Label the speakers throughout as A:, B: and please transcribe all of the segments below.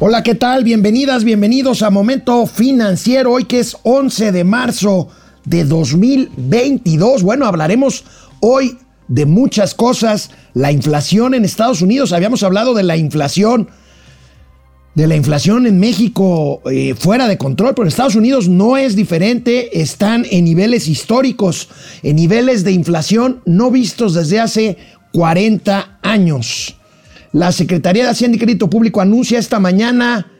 A: Hola, ¿qué tal? Bienvenidas, bienvenidos a Momento Financiero, hoy que es 11 de marzo de 2022. Bueno, hablaremos hoy de muchas cosas. La inflación en Estados Unidos, habíamos hablado de la inflación, de la inflación en México eh, fuera de control, pero en Estados Unidos no es diferente, están en niveles históricos, en niveles de inflación no vistos desde hace 40 años. La Secretaría de Hacienda y Crédito Público anuncia esta mañana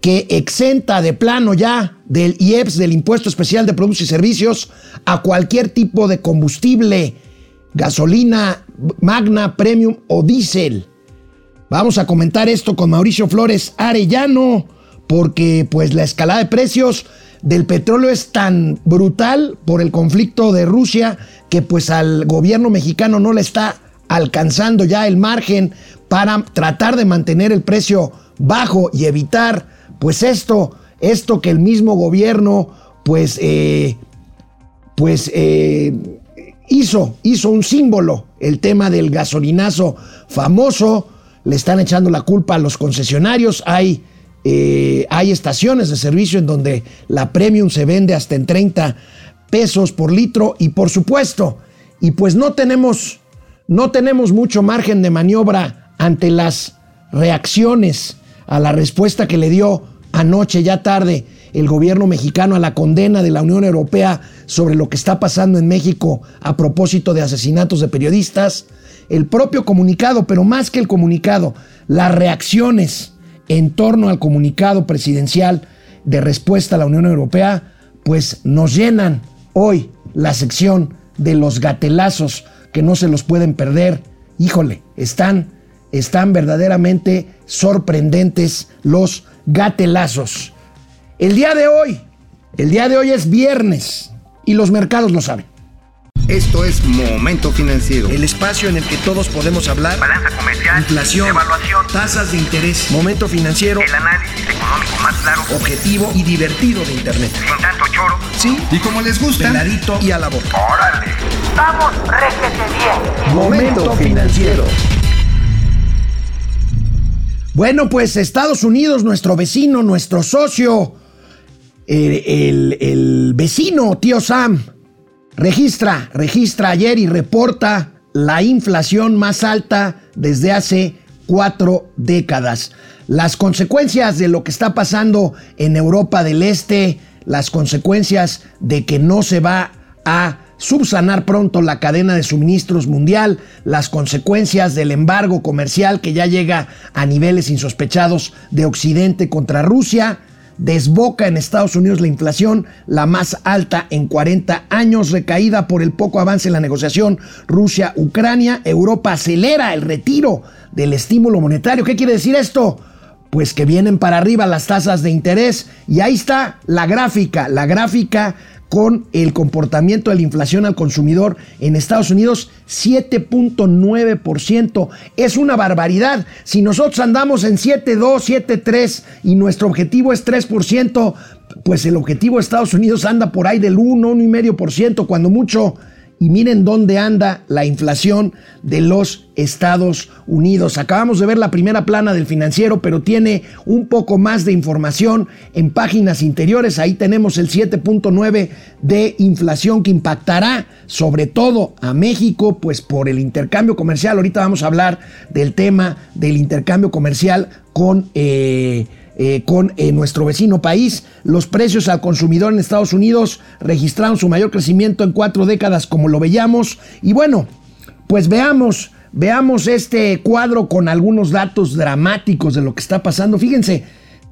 A: que exenta de plano ya del IEPS, del Impuesto Especial de Productos y Servicios, a cualquier tipo de combustible, gasolina, magna, premium o diésel. Vamos a comentar esto con Mauricio Flores Arellano, porque pues la escalada de precios del petróleo es tan brutal por el conflicto de Rusia que pues al gobierno mexicano no le está alcanzando ya el margen para tratar de mantener el precio bajo y evitar, pues esto, esto que el mismo gobierno, pues, eh, pues eh, hizo, hizo un símbolo, el tema del gasolinazo famoso, le están echando la culpa a los concesionarios, hay, eh, hay estaciones de servicio en donde la premium se vende hasta en 30 pesos por litro y por supuesto, y pues no tenemos, no tenemos mucho margen de maniobra ante las reacciones a la respuesta que le dio anoche ya tarde el gobierno mexicano a la condena de la Unión Europea sobre lo que está pasando en México a propósito de asesinatos de periodistas, el propio comunicado, pero más que el comunicado, las reacciones en torno al comunicado presidencial de respuesta a la Unión Europea, pues nos llenan hoy la sección de los gatelazos que no se los pueden perder. Híjole, están están verdaderamente sorprendentes los gatelazos. El día de hoy, el día de hoy es viernes y los mercados lo saben.
B: Esto es Momento Financiero.
A: El espacio en el que todos podemos hablar.
C: Balanza comercial.
A: Inflación.
C: Evaluación.
A: Tasas de interés. Momento Financiero.
C: El análisis económico más claro.
A: Objetivo y divertido de Internet.
C: Sin tanto choro.
A: Sí.
B: Y como les gusta.
A: Peladito y a la boca.
C: Órale. Vamos, réjete bien.
A: Momento Financiero. Bueno, pues Estados Unidos, nuestro vecino, nuestro socio, el, el, vecino, tío Sam, registra, registra ayer y reporta la inflación más alta desde hace cuatro décadas. Las consecuencias de lo que está pasando en Europa del Este, las consecuencias de que no se va a subsanar pronto la cadena de suministros mundial, las consecuencias del embargo comercial que ya llega a niveles insospechados de Occidente contra Rusia, desboca en Estados Unidos la inflación, la más alta en 40 años, recaída por el poco avance en la negociación Rusia-Ucrania. Europa acelera el retiro del estímulo monetario. ¿Qué quiere decir esto? Pues que vienen para arriba las tasas de interés y ahí está la gráfica, la gráfica con el comportamiento de la inflación al consumidor en Estados Unidos, 7.9%. Es una barbaridad. Si nosotros andamos en 7.2, 7.3 y nuestro objetivo es 3%, pues el objetivo de Estados Unidos anda por ahí del 1, 1,5%, cuando mucho y miren dónde anda la inflación de los Estados Unidos. Acabamos de ver la primera plana del financiero, pero tiene un poco más de información en páginas interiores. Ahí tenemos el 7.9 de inflación que impactará sobre todo a México, pues por el intercambio comercial. Ahorita vamos a hablar del tema del intercambio comercial con... Eh, eh, con eh, nuestro vecino país. Los precios al consumidor en Estados Unidos registraron su mayor crecimiento en cuatro décadas, como lo veíamos. Y bueno, pues veamos, veamos este cuadro con algunos datos dramáticos de lo que está pasando. Fíjense,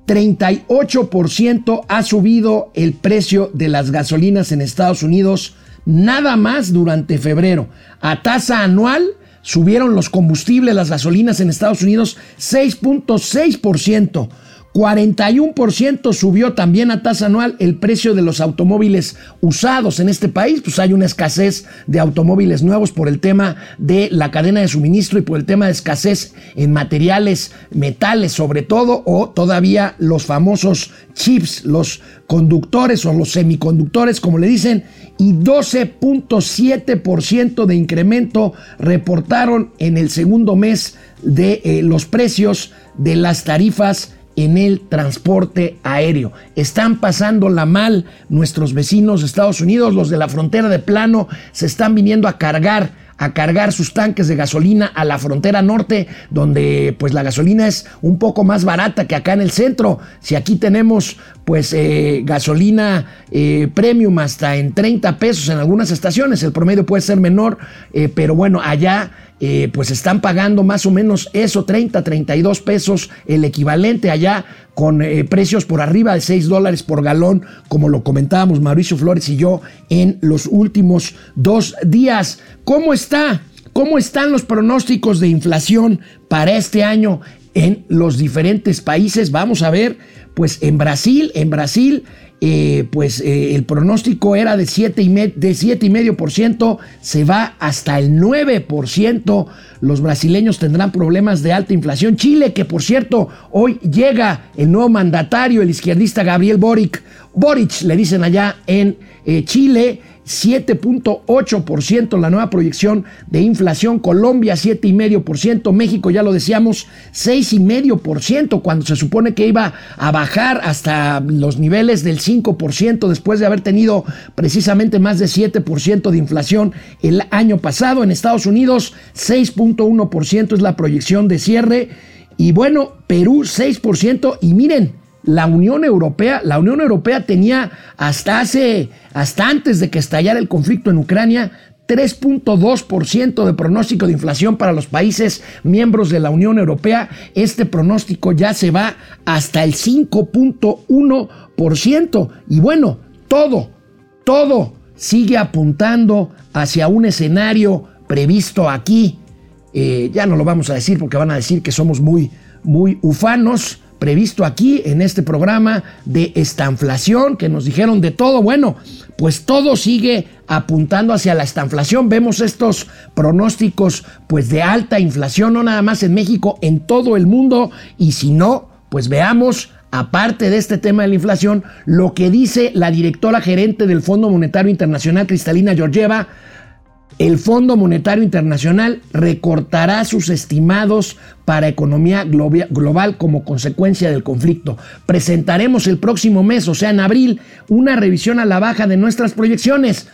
A: 38% ha subido el precio de las gasolinas en Estados Unidos, nada más durante febrero. A tasa anual subieron los combustibles, las gasolinas en Estados Unidos 6.6%. 41% subió también a tasa anual el precio de los automóviles usados en este país. Pues hay una escasez de automóviles nuevos por el tema de la cadena de suministro y por el tema de escasez en materiales, metales sobre todo, o todavía los famosos chips, los conductores o los semiconductores, como le dicen, y 12.7% de incremento reportaron en el segundo mes de eh, los precios de las tarifas en el transporte aéreo. Están pasando la mal nuestros vecinos de Estados Unidos, los de la frontera de plano, se están viniendo a cargar a cargar sus tanques de gasolina a la frontera norte, donde pues la gasolina es un poco más barata que acá en el centro. Si aquí tenemos pues eh, gasolina eh, premium hasta en 30 pesos en algunas estaciones, el promedio puede ser menor, eh, pero bueno, allá pues están pagando más o menos eso, 30, 32 pesos, el equivalente allá con precios por arriba de 6 dólares por galón, como lo comentábamos Mauricio Flores y yo en los últimos dos días. ¿Cómo está? ¿Cómo están los pronósticos de inflación para este año en los diferentes países? Vamos a ver, pues en Brasil, en Brasil, eh, pues eh, el pronóstico era de 7,5%, se va hasta el 9%. Los brasileños tendrán problemas de alta inflación. Chile, que por cierto, hoy llega el nuevo mandatario, el izquierdista Gabriel Boric. Boric, le dicen allá en eh, Chile. 7.8% la nueva proyección de inflación, Colombia 7,5%, México ya lo decíamos 6,5% cuando se supone que iba a bajar hasta los niveles del 5% después de haber tenido precisamente más de 7% de inflación el año pasado. En Estados Unidos 6.1% es la proyección de cierre. Y bueno, Perú 6% y miren, la Unión Europea, la Unión Europea tenía hasta hace, hasta antes de que estallara el conflicto en Ucrania, 3.2% de pronóstico de inflación para los países miembros de la Unión Europea. Este pronóstico ya se va hasta el 5.1%. Y bueno, todo, todo sigue apuntando hacia un escenario previsto aquí. Eh, ya no lo vamos a decir porque van a decir que somos muy, muy ufanos previsto aquí en este programa de estanflación, que nos dijeron de todo. Bueno, pues todo sigue apuntando hacia la estanflación. Vemos estos pronósticos pues de alta inflación, no nada más en México, en todo el mundo. Y si no, pues veamos aparte de este tema de la inflación, lo que dice la directora gerente del Fondo Monetario Internacional, Cristalina Georgieva, el Fondo Monetario Internacional recortará sus estimados para economía global como consecuencia del conflicto. Presentaremos el próximo mes, o sea, en abril, una revisión a la baja de nuestras proyecciones.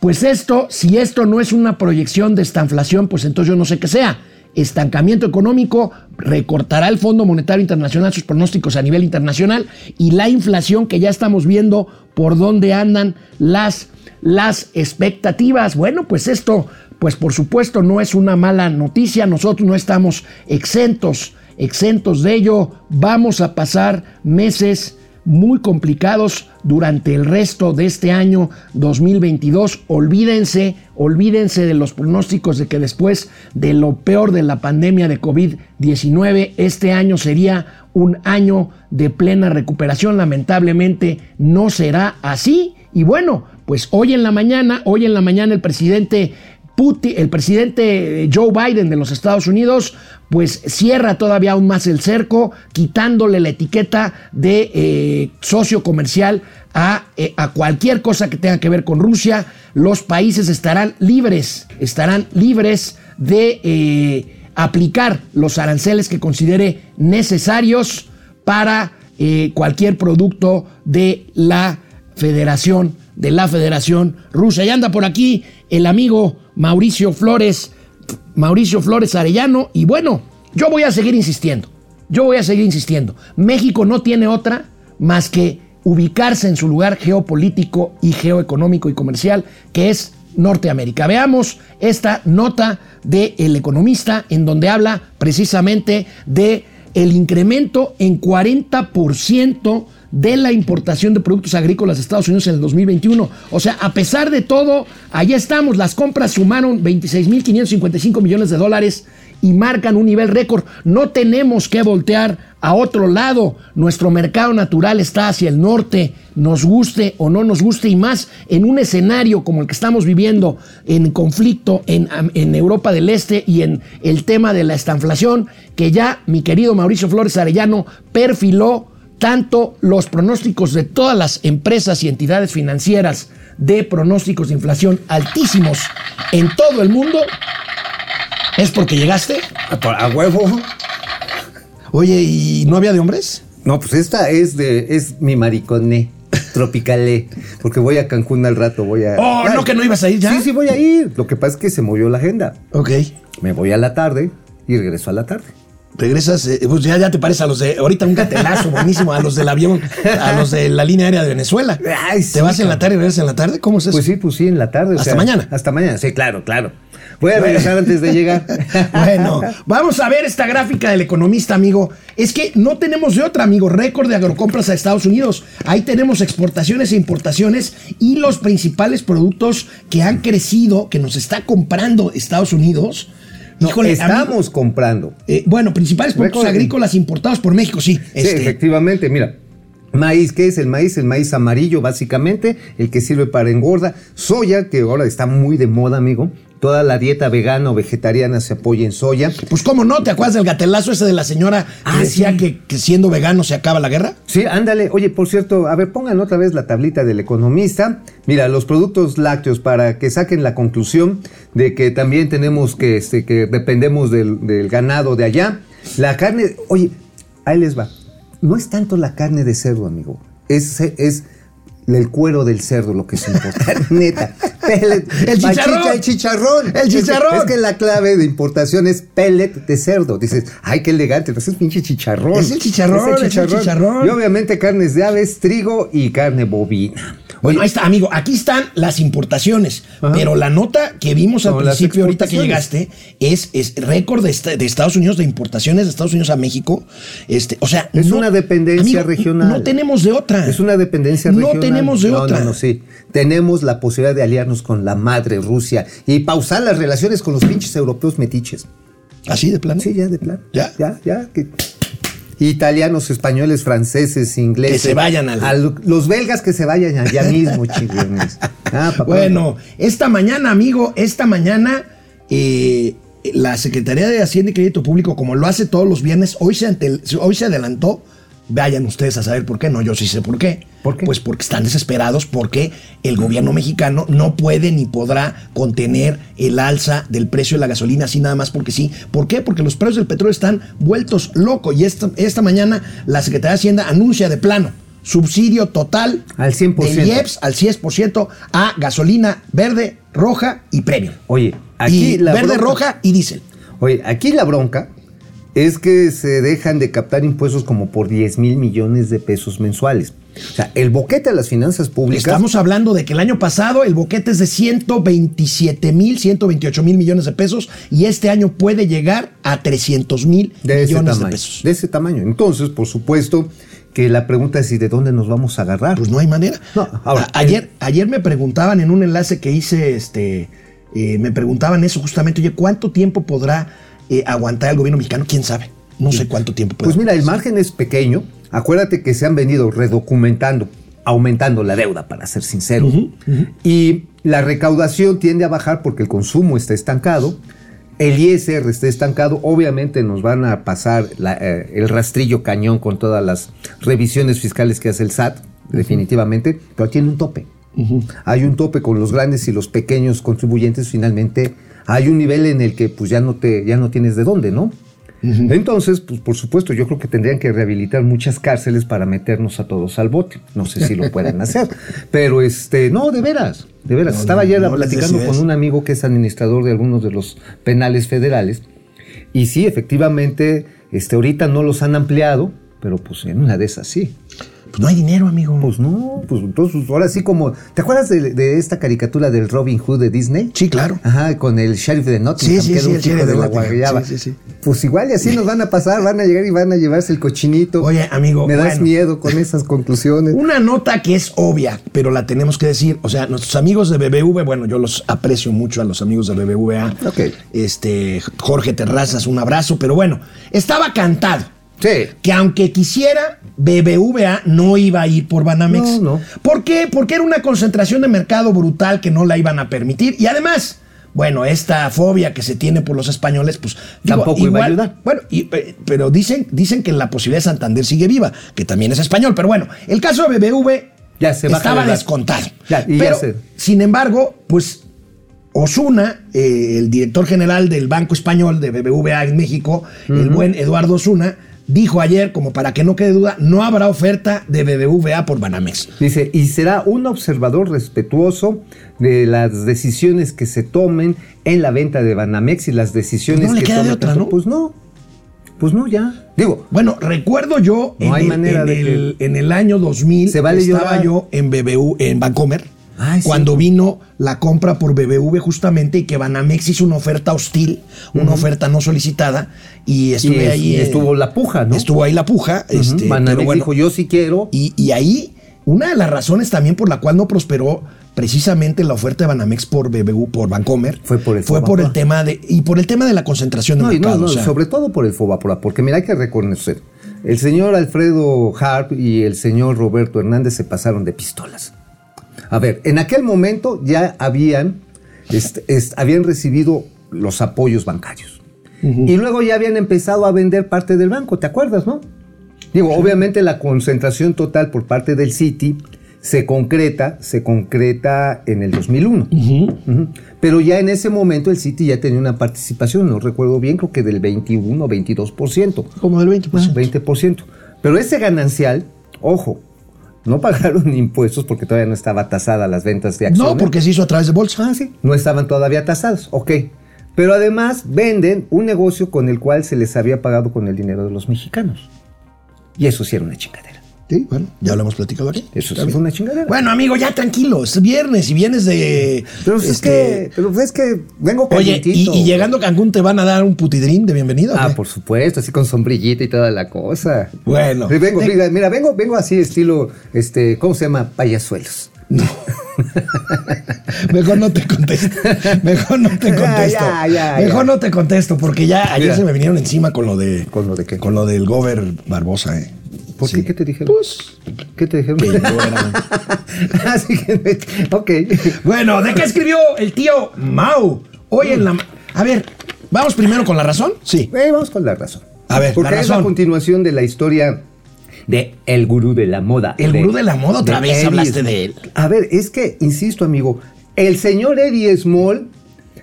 A: Pues esto, si esto no es una proyección de esta inflación, pues entonces yo no sé qué sea. Estancamiento económico, recortará el Fondo Monetario Internacional sus pronósticos a nivel internacional y la inflación que ya estamos viendo por dónde andan las las expectativas. Bueno, pues esto, pues por supuesto no es una mala noticia, nosotros no estamos exentos, exentos de ello. Vamos a pasar meses muy complicados durante el resto de este año 2022. Olvídense, olvídense de los pronósticos de que después de lo peor de la pandemia de COVID-19, este año sería un año de plena recuperación. Lamentablemente no será así. Y bueno, pues hoy en la mañana, hoy en la mañana el presidente Putin, el presidente Joe Biden de los Estados Unidos, pues cierra todavía aún más el cerco, quitándole la etiqueta de eh, socio comercial a, eh, a, cualquier cosa que tenga que ver con Rusia. Los países estarán libres, estarán libres de eh, aplicar los aranceles que considere necesarios para cualquier producto de la Federación de la Federación Rusa. Y anda por aquí el amigo Mauricio Flores, Mauricio Flores Arellano. Y bueno, yo voy a seguir insistiendo. Yo voy a seguir insistiendo. México no tiene otra más que ubicarse en su lugar geopolítico y geoeconómico y comercial, que es Norteamérica. Veamos esta nota de El Economista en donde habla precisamente de el incremento en 40% de la importación de productos agrícolas de Estados Unidos en el 2021. O sea, a pesar de todo, allá estamos. Las compras sumaron 26.555 millones de dólares y marcan un nivel récord. No tenemos que voltear a otro lado. Nuestro mercado natural está hacia el norte, nos guste o no nos guste, y más en un escenario como el que estamos viviendo en conflicto en, en Europa del Este y en el tema de la estanflación, que ya mi querido Mauricio Flores Arellano perfiló tanto los pronósticos de todas las empresas y entidades financieras de pronósticos de inflación altísimos en todo el mundo, ¿es porque llegaste?
D: A huevo.
A: Oye, ¿y no había de hombres?
D: No, pues esta es de, es mi mariconé. Tropicalé, porque voy a Cancún al rato, voy a...
A: Oh,
D: Ay,
A: no, que no ibas a ir ya.
D: Sí, sí, voy a ir. Lo que pasa es que se movió la agenda.
A: Ok.
D: Me voy a la tarde y regreso a la tarde.
A: Regresas, eh, pues ya, ya te parece a los de. Ahorita un gatelazo buenísimo, a los del avión, a los de la línea aérea de Venezuela.
D: Ay, sí,
A: ¿Te vas en la tarde y regresas en la tarde? ¿Cómo es eso?
D: Pues sí, pues sí, en la tarde. o
A: ¿Hasta
D: sea,
A: mañana?
D: Hasta mañana, sí, claro, claro. Voy a regresar antes de llegar.
A: Bueno, vamos a ver esta gráfica del economista, amigo. Es que no tenemos de otra, amigo. Récord de agrocompras a Estados Unidos. Ahí tenemos exportaciones e importaciones y los principales productos que han crecido, que nos está comprando Estados Unidos.
D: No,
A: Híjole,
D: estamos comprando.
A: eh, bueno, principales productos agrícolas importados por México, sí.
D: Sí,
A: Este,
D: efectivamente, mira. Maíz, ¿qué es el maíz? El maíz amarillo, básicamente, el que sirve para engorda. Soya, que ahora está muy de moda, amigo. Toda la dieta vegana o vegetariana se apoya en soya.
A: Pues cómo no, ¿te acuerdas del gatelazo ese de la señora que
D: Ah,
A: decía
D: sí.
A: que, que siendo vegano se acaba la guerra?
D: Sí, ándale. Oye, por cierto, a ver, pongan otra vez la tablita del economista. Mira, los productos lácteos para que saquen la conclusión de que también tenemos que, este, que dependemos del, del ganado de allá. La carne, oye, ahí les va. No es tanto la carne de cerdo, amigo. Es, es el cuero del cerdo lo que es importante, neta. Pellet,
A: El chicharrón.
D: chicharrón.
A: El chicharrón.
D: Es que, es que la clave de importación es pellet de cerdo. Dices, ay, qué elegante, pues es pinche chicharrón.
A: Es el chicharrón, es el chicharrón.
D: Y obviamente carnes de aves, trigo y carne bovina.
A: Bueno, ahí está, amigo. Aquí están las importaciones.
D: Ajá.
A: Pero la nota que vimos al
D: No,
A: principio, ahorita que llegaste, es, es récord de, de Estados Unidos, de importaciones de Estados Unidos a México. Este, o sea,
D: Es una dependencia regional.
A: No tenemos de otra.
D: Es una dependencia
A: no
D: regional.
A: tenemos de
D: no,
A: otra.
D: No, no, sí. Tenemos la posibilidad de aliarnos con la madre Rusia y pausar las relaciones con los pinches europeos metiches.
A: Así de plano.
D: Sí, ya, de plan.
A: ¿Ya?
D: Ya, ya. que- Italianos, españoles, franceses, ingleses.
A: Que se vayan al-
D: a lo- los belgas que se vayan allá mismo, chingones. Ah, papá.
A: Bueno, esta mañana, amigo, esta mañana, eh, la Secretaría de Hacienda y Crédito Público, como lo hace todos los viernes, hoy se, ante- hoy se adelantó. Vayan ustedes a saber por qué, no, yo sí sé por qué.
D: ¿Por qué?
A: Pues porque están desesperados porque el gobierno mexicano no puede ni podrá contener el alza del precio de la gasolina así nada más porque sí. ¿Por qué? Porque los precios del petróleo están vueltos locos y esta, esta mañana la Secretaría de Hacienda anuncia de plano subsidio total
D: Al 100%.
A: del IEPS al 100% a gasolina verde, roja y premium.
D: Oye, aquí
A: Y
D: la
A: verde,
D: bronca-
A: roja y diésel.
D: Oye, aquí la bronca es que se dejan de captar impuestos como por 10 mil millones de pesos mensuales. O sea, el boquete a las finanzas públicas.
A: Estamos hablando de que el año pasado el boquete es de 127 mil, 128 mil millones de pesos y este año puede llegar a 300 mil millones de pesos.
D: De ese tamaño. Entonces, por supuesto que la pregunta es: ¿y de dónde nos vamos a agarrar?
A: Pues no hay manera.
D: No, ahora,
A: A- ayer, ayer me preguntaban en un enlace que hice, este, eh, me preguntaban eso justamente, oye, ¿cuánto tiempo podrá eh, aguantar el gobierno mexicano? ¿Quién sabe? No sé cuánto tiempo puede
D: Pues mira, el margen es pequeño. Acuérdate que se han venido redocumentando, aumentando la deuda, para ser sincero. Y la recaudación tiende a bajar porque el consumo está estancado. El ISR está estancado. Obviamente nos van a pasar la, eh, el rastrillo cañón con todas las revisiones fiscales que hace el SAT, definitivamente, pero tiene un tope. Hay un tope con los grandes y los pequeños contribuyentes. Finalmente, hay un nivel en el que pues ya no te, ya no tienes de dónde, ¿no? Entonces, pues por supuesto, yo creo que tendrían que rehabilitar muchas cárceles para meternos a todos al bote. No sé si lo pueden hacer, pero este, no, de veras, de veras.
A: No,
D: Estaba ayer
A: no
D: platicando con un amigo que es administrador de algunos de los penales federales y sí, efectivamente, este, ahorita no los han ampliado, pero pues en una de esas sí.
A: Pues no hay dinero, amigo.
D: Pues no, pues entonces ahora sí como, ¿te acuerdas de, de esta caricatura del Robin Hood de Disney?
A: sí, claro.
D: Ajá, con el sheriff de Nottingham,
A: Sí, sí,
D: que era
A: sí,
D: un chico de
A: de
D: la guayaba.
A: Sí, sí, sí.
D: Pues igual y así nos van a pasar, van a llegar y van a llevarse el cochinito.
A: Oye, amigo,
D: Me das
A: bueno.
D: miedo con esas conclusiones.
A: Una nota que es obvia, pero la tenemos que decir. O sea, nuestros amigos de BBV, bueno, yo los aprecio mucho a los amigos de BBVA.
D: Ok.
A: Este, Jorge Terrazas, un abrazo, pero bueno, estaba cantado.
D: Sí.
A: Que aunque quisiera, BBVA no iba a ir por Banamex.
D: No, no.
A: ¿Por qué? Porque era una concentración de mercado brutal que no la iban a permitir. Y además, bueno, esta fobia que se tiene por los españoles, pues
D: Tampoco iba a ayudar.
A: Bueno, y, pero dicen, dicen que la posibilidad de Santander sigue viva, que también es español. Pero bueno, el caso de BBV
D: Ya se
A: estaba descontado.
D: Ya, y ya
A: pero,
D: se-
A: sin embargo, pues Osuna, eh, el director general del Banco Español de BBVA en México, el buen Eduardo Osuna, dijo ayer, como para que no quede duda, no habrá oferta de BBVA por Banamex.
D: Dice, y será un observador respetuoso de las decisiones que se tomen en la venta de Banamex y las decisiones
A: No le
D: que
A: queda de
D: tome
A: otra,
D: tanto-
A: ¿no?
D: Pues no, pues no, ya. Digo,
A: Bueno, recuerdo yo
D: No
A: en,
D: hay
A: el,
D: manera
A: en
D: de
A: el- en el año 2000
D: Se vale
A: estaba
D: llorar.
A: yo en BBU, en Bancomer,
D: Ay, sí.
A: cuando vino la compra por BBV justamente y que Banamex hizo una oferta hostil, una oferta no solicitada y
D: y,
A: estuve
D: es-
A: ahí.
D: y
A: eh,
D: estuvo la puja, ¿no?
A: Estuvo ahí la puja. Este,
D: Banamex
A: pero bueno,
D: dijo, yo sí quiero.
A: y, y ahí, una de las razones también por la cual no prosperó precisamente la oferta de Banamex por BBU, por Bancomer,
D: Fue por el
A: fue
D: Fobaproa.
A: por el tema de, y por el tema de la concentración de
D: No, y no,
A: mercado.
D: no,
A: o sea,
D: sobre todo por el Fobaproa, porque mira, hay que reconocer, el señor Alfredo Harp y el señor Roberto Hernández se pasaron de pistolas. A ver, en aquel momento ya habían, este, est- habían recibido los apoyos bancarios. Y luego ya habían empezado a vender parte del banco, ¿te acuerdas, no? Digo, obviamente la concentración total por parte del Citi se concreta, se concreta en el 2001. Ujú. Pero ya en ese momento el Citi ya tenía una participación, no recuerdo bien, creo que del 21 o 22%.
A: como del 20%.
D: 20%. Pero ese ganancial, ojo, no pagaron impuestos porque todavía no estaba tasada las ventas de acciones.
A: No, porque se hizo a través de bolsa.
D: Ah, sí. No estaban todavía tasadas, ok. Pero además venden un negocio con el cual se les había pagado con el dinero de los mexicanos. Y eso sí era una chingadera.
A: Sí, bueno, ya lo hemos platicado aquí.
D: Eso sí
A: bien.
D: fue una chingadera.
A: Bueno, amigo, ya tranquilo, es viernes y vienes de.
D: pero es
A: este,
D: que, pero es que vengo
A: Oye, y, y llegando a Cancún te van a dar un putidrín de bienvenida. ¿o
D: Ah, por supuesto, así con sombrillita y toda la cosa.
A: Bueno.
D: Sí, vengo,
A: Te-
D: mira, mira, vengo, vengo así estilo, este, ¿cómo se llama? Payasuelos.
A: Mejor no te contesto. Mejor no te
D: Ya,
A: contesto.
D: ya, ya,
A: Mejor no te contesto porque ya ayer
D: Mira.
A: se me vinieron encima con lo de.
D: ¿Con lo de qué?
A: Con lo del Gober Barbosa, eh.
D: ¿Por
A: Sí.
D: qué? ¿Qué te dijeron?
A: Pues.
D: ¿Qué te dijeron?
A: que yo era-
D: así que, ok.
A: Bueno, ¿de qué escribió el tío Mau? Hoy en la. A ver, vamos primero con la razón. Sí.
D: Eh, vamos con la razón.
A: A ver,
D: Porque
A: la
D: es la
A: razón.
D: continuación de la historia de El Gurú de la Moda.
A: El Gurú de la Moda, otra vez
D: Eddie
A: hablaste de él.
D: A ver, es que, insisto, amigo, el señor Eddie Small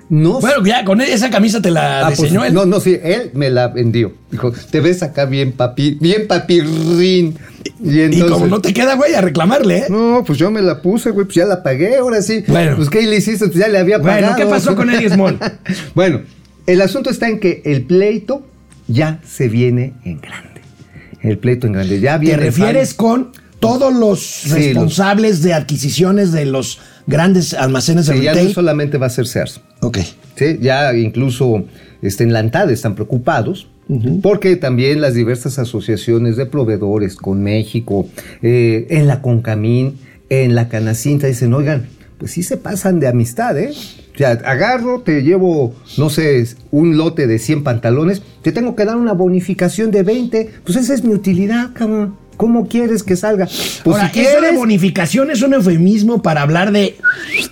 D: no
A: Bueno, ya con esa camisa te la
D: Ah, pues,
A: él.
D: No, no, sí, él me la vendió. Dijo, te ves acá bien papi, bien papirrín. Y,
A: como no te queda, güey, a reclamarle, ¿eh?
D: No, pues yo me la puse, güey, pues ya la pagué, ahora sí.
A: Bueno.
D: Pues ¿qué le hiciste? Pues ya le había
A: Bueno,
D: pagado.
A: ¿qué pasó con Eddie Small?
D: bueno, el asunto está en que el pleito ya se viene en grande. El pleito en grande. Ya
A: ¿Te
D: viene.
A: refieres con todos los
D: Sí,
A: responsables de adquisiciones de los grandes almacenes de
D: Sí, ya
A: retail?
D: no solamente va a ser Sears.
A: Ok.
D: ¿sí? Ya incluso este, en la ANTAD están preocupados. Porque también las diversas asociaciones de proveedores con México, eh, en la Concamín, en la Canacinta, dicen, oigan, pues sí se pasan de amistad, ¿eh? O sea, agarro, te llevo, no sé, un lote de 100 pantalones, te tengo que dar una bonificación de 20. Pues esa es mi utilidad, cabrón. ¿Cómo quieres que salga? Pues
A: Ahora,
D: si
A: ¿eso de
D: quieres,
A: bonificación es un eufemismo para hablar de,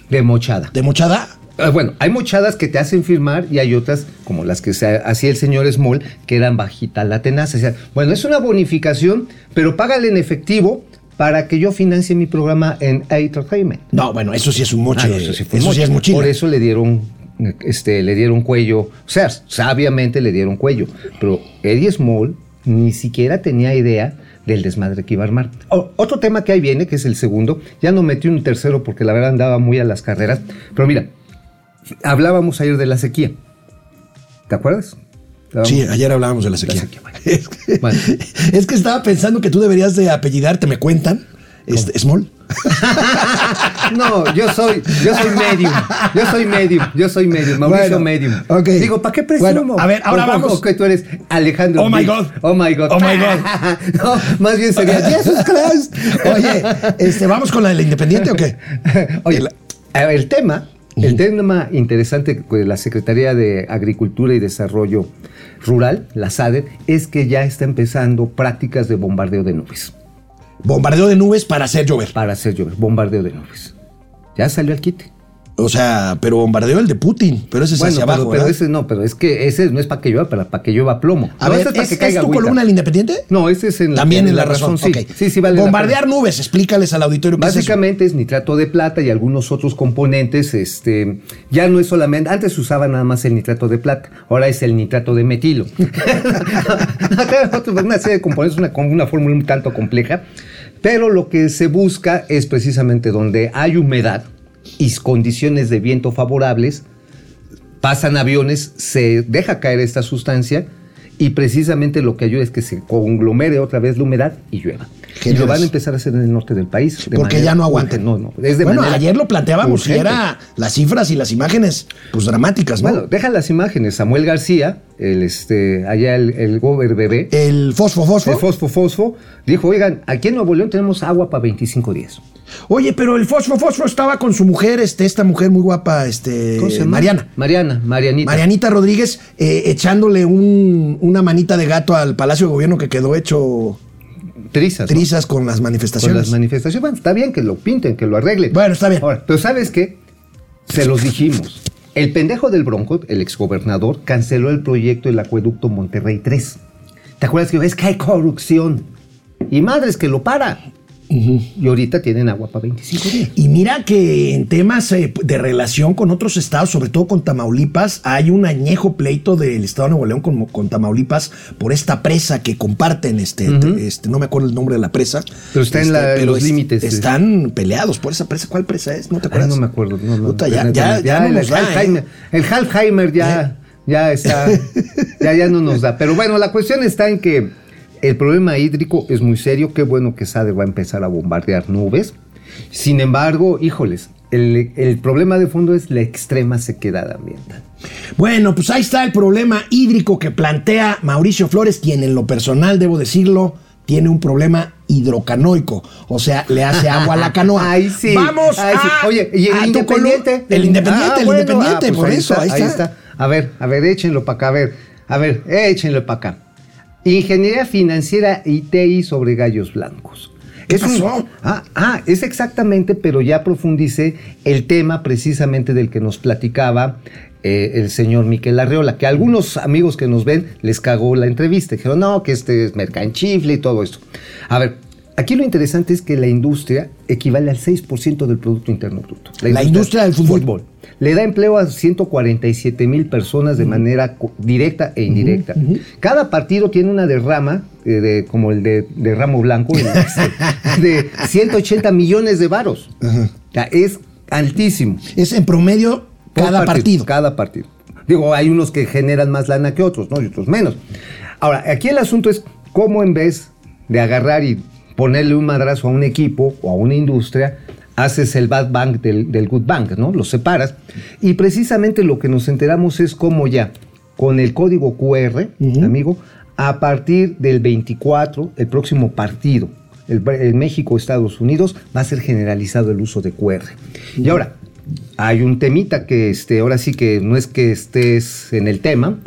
D: de mochada.
A: de mochada?
D: Ah, Bueno, hay mochadas que te hacen firmar y hay otras, como las que se hacía el señor Small, que eran bajita la tenaza. O sea, bueno, es una bonificación, pero págale en efectivo para que yo financie mi programa en Entertainment.
A: No, bueno, eso sí es un moche.
D: Ah, no,
A: eso
D: sí
A: es mochila.
D: Por eso le dieron, este, le dieron cuello. O sea, sabiamente le dieron cuello. Pero Eddie Small ni siquiera tenía idea del desmadre que iba a armar. O- otro tema que ahí viene, que es el segundo, ya no metí un tercero porque la verdad andaba muy a las carreras. Pero mira, hablábamos ayer de la sequía. ¿Te acuerdas?
A: Sí, ayer hablábamos de la sequía.
D: sequía, bueno.
A: Es, que,
D: Bueno.
A: es que estaba pensando que tú deberías de apellidarte, me cuentan. Este, Small.
D: No, yo soy, yo soy medium. Yo soy medium. Yo soy medium. Mauricio
A: Bueno,
D: medium.
A: ok.
D: Digo, ¿para qué presumo?
A: Bueno, a ver, ahora
D: O-
A: vamos.
D: que tú eres Alejandro.
A: Oh my. God.
D: Oh my God.
A: Oh my God.
D: no, más bien sería Jesus Christ.
A: Oye, este, ¿vamos con la de la Independiente o qué?
D: Oye,
A: El-
D: tema, el tema interesante de la Secretaría de Agricultura y Desarrollo Rural, la SADE, es que ya está empezando prácticas de bombardeo de nubes.
A: Bombardeo de nubes para hacer llover.
D: Para hacer llover. Bombardeo de nubes. Ya salió el quite.
A: O sea, pero bombardeó el de Putin, pero ese es
D: Bueno,
A: hacia
D: pero,
A: abajo.
D: pero
A: ¿verdad?
D: ese no, pero es que ese no es para que llueva, para, para que llueva plomo.
A: A
D: No,
A: ver, ¿es,
D: que
A: es tu columna del Independiente?
D: No, ese es en
A: También en la, razón,
D: sí.
A: ok.
D: Sí, sí, vale la
A: Bombardear nubes, explícales al auditorio es.
D: Básicamente es nitrato de plata y algunos otros componentes. Este, ya no es solamente. Antes se usaba nada más el nitrato de plata, ahora es el nitrato de metilo. Una serie de componentes, una, una fórmula un tanto compleja. Pero lo que se busca es precisamente donde hay humedad y condiciones de viento favorables, pasan aviones, se deja caer esta sustancia y precisamente lo que ayuda es que se conglomere otra vez la humedad y llueva. Y lo van a empezar a hacer en el norte del país. de
A: Porque ya no aguantan.
D: urgente. No, no. Es de
A: bueno, ayer lo planteábamos y
D: urgente.
A: era las cifras y las imágenes, pues dramáticas, ¿no?
D: Bueno, deja las imágenes. Samuel García, el este, allá el, el gober bebé,
A: el fosfo, fosfo.
D: el fosfo fosfo, dijo, oigan, aquí en Nuevo León tenemos agua para 25 días.
A: Oye, pero el fosfo, fosfo estaba con su mujer, este, esta mujer muy guapa, este,
D: ¿Cómo se llama?
A: Mariana.
D: Mariana, Marianita.
A: Marianita Rodríguez eh, echándole un- una manita de gato al Palacio de Gobierno que quedó hecho
D: Trizas. ¿no?
A: trizas con las
D: Con
A: manifestaciones.
D: las manifestaciones. Bueno, está bien que lo pinten, que lo arreglen.
A: Bueno, está bien.
D: Ahora, pero ¿sabes qué? Se los dijimos. El pendejo del Bronco, el exgobernador, canceló el proyecto del acueducto Monterrey 3. ¿Te acuerdas que es que hay corrupción? Y madres que lo para. Y ahorita tienen agua para 25 días.
A: Y mira que en temas eh, de relación con otros estados, sobre todo con Tamaulipas, hay un añejo pleito del estado de Nuevo León con, con Tamaulipas por esta presa que comparten, este, te- este, no me acuerdo el nombre de la presa.
D: Pero está en
A: Este,
D: la- en los
A: es-
D: límites, sí.
A: Están peleados por esa presa. ¿Cuál presa es? ¿No te
D: Ay,
A: acuerdas?
D: no me acuerdo. No, no,
A: ya,
D: no,
A: ya, ya no
D: el,
A: nos da, ¿eh?
D: El Alzheimer ya, ya está, ya, ya no nos da. Pero bueno, la cuestión está en que el problema hídrico es muy serio. Qué bueno que SADE va a empezar a bombardear nubes. Sin embargo, híjoles, el, el problema de fondo es la extrema sequedad ambiental.
A: Bueno, pues ahí está el problema hídrico que plantea Mauricio Flores, quien en lo personal, debo decirlo, tiene un problema hidrocanoico. O sea, le hace agua a la canoa.
D: Ay, sí.
A: Vamos
D: Ay, sí.
A: a,
D: Oye, y el independiente.
A: El independiente,
D: Ah,
A: el
D: bueno,
A: independiente,
D: ah, pues
A: por
D: ahí
A: eso, ahí está.
D: A ver, a ver, échenlo para acá. A ver, a ver, échenlo para acá. Ingeniería financiera y TI sobre gallos blancos.
A: ¿Qué
D: Es un- ah, ah, es exactamente, pero ya profundicé el tema precisamente del que nos platicaba eh, el señor Miquel Arreola, que a algunos amigos que nos ven les cagó la entrevista. Dijeron, no, que este es mercanchifle y todo esto. A ver, aquí lo interesante es que la industria equivale al 6% del Producto Interno Bruto.
A: La industria del fútbol.
D: Le da empleo a 147 mil personas de manera directa e indirecta. Cada partido tiene una derrama, eh, de, como el de, de Ramo Blanco, el- de 180 millones de varos. O sea, es altísimo.
A: Es en promedio cada partido.
D: Cada partido. Digo, hay unos que generan más lana que otros, ¿no? Y otros menos. Ahora, aquí el asunto es cómo en vez de agarrar y ponerle un madrazo a un equipo o a una industria, haces el bad bank del, del good bank, ¿no? Los separas. Y precisamente lo que nos enteramos es cómo ya, con el código QR, amigo, a partir del 24, el próximo partido, el, el México-Estados Unidos, va a ser generalizado el uso de QR. Y ahora, hay un temita que este, ahora sí que no es que estés en el tema,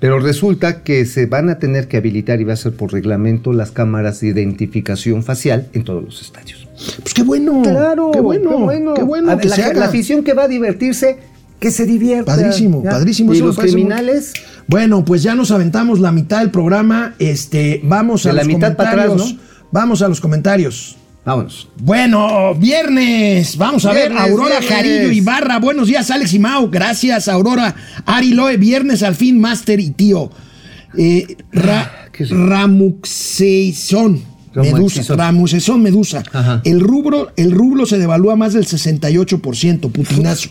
D: pero resulta que se van a tener que habilitar y va a ser por reglamento las cámaras de identificación facial en todos los estadios.
A: Pues qué bueno.
D: Claro,
A: Qué bueno. Qué bueno
D: A ver,
A: que
D: la,
A: se haga.
D: la afición que va a divertirse, que se divierta.
A: Padrísimo,
D: ¿ya?
A: padrísimo.
D: Y los
A: muy-
D: criminales,
A: Bueno, pues ya nos aventamos la mitad del programa. Este, vamos a
D: De la
A: los
D: mitad para atrás,
A: comentarios.
D: ¿no?
A: Vamos a los comentarios.
D: vámonos.
A: Bueno, viernes. Vamos a ver, Aurora
D: viernes.
A: Jarillo Ibarra. Buenos días, Alex y Mau. Gracias, Aurora. Ari Loe, viernes al fin, Master y tío. Eh, Ra,
D: Ah,
A: Medusa.
D: Ramuxeison
A: Medusa.
D: Ajá.
A: El rubro, el rublo se devalúa más del 68%, putinazo.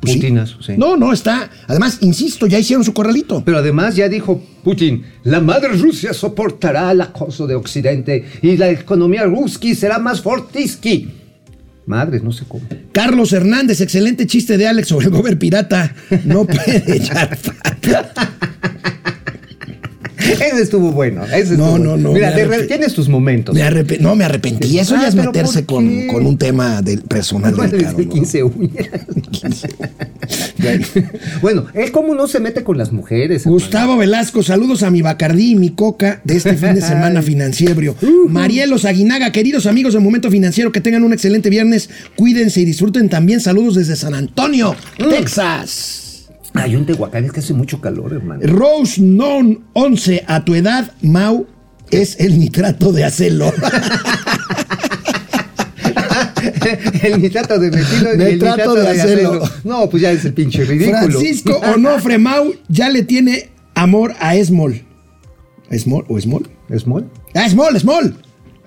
A: Pues.
D: Putinazo, sí.
A: No, no, está. Además, insisto, ya hicieron su corralito.
D: Pero además ya dijo Putin, la madre Rusia soportará el acoso de Occidente y la economía ruski será más fortiski. Madres, no sé cómo.
A: Carlos Hernández, excelente chiste de Alex sobre el gober pirata. No puede echar.
D: Ese estuvo bueno. ese
A: No,
D: estuvo
A: no,
D: bueno.
A: no,
D: Mira, te tienes tus momentos.
A: Me no, me arrepentí. Eso
D: Ah,
A: ya es
D: pero
A: meterse
D: ¿por
A: con, con un tema del personal.
D: Bueno,
A: del
D: es de
A: Caro, ¿no?
D: 15 uñas. bueno, él cómo no se mete con las mujeres.
A: Gustavo Velasco, saludos a mi Bacardí y mi Coca de este fin de semana financiero. Marielos Aguinaga, queridos amigos del Momento Financiero, que tengan un excelente viernes. Cuídense y disfruten también. Saludos desde San Antonio, Texas.
D: Hay un Tehuacán, es que hace mucho calor, hermano.
A: Rose Non 11, a tu edad, Mau, es el nitrato de acelo.
D: el nitrato de metilo y el
A: Nitrato de
D: de
A: acelo.
D: acelo. No, pues ya es el pinche ridículo.
A: Francisco Onofre Mau ya le tiene amor a Esmol. ¿Esmol o Esmol?
D: ¿Small?
A: Ah, Small, Small.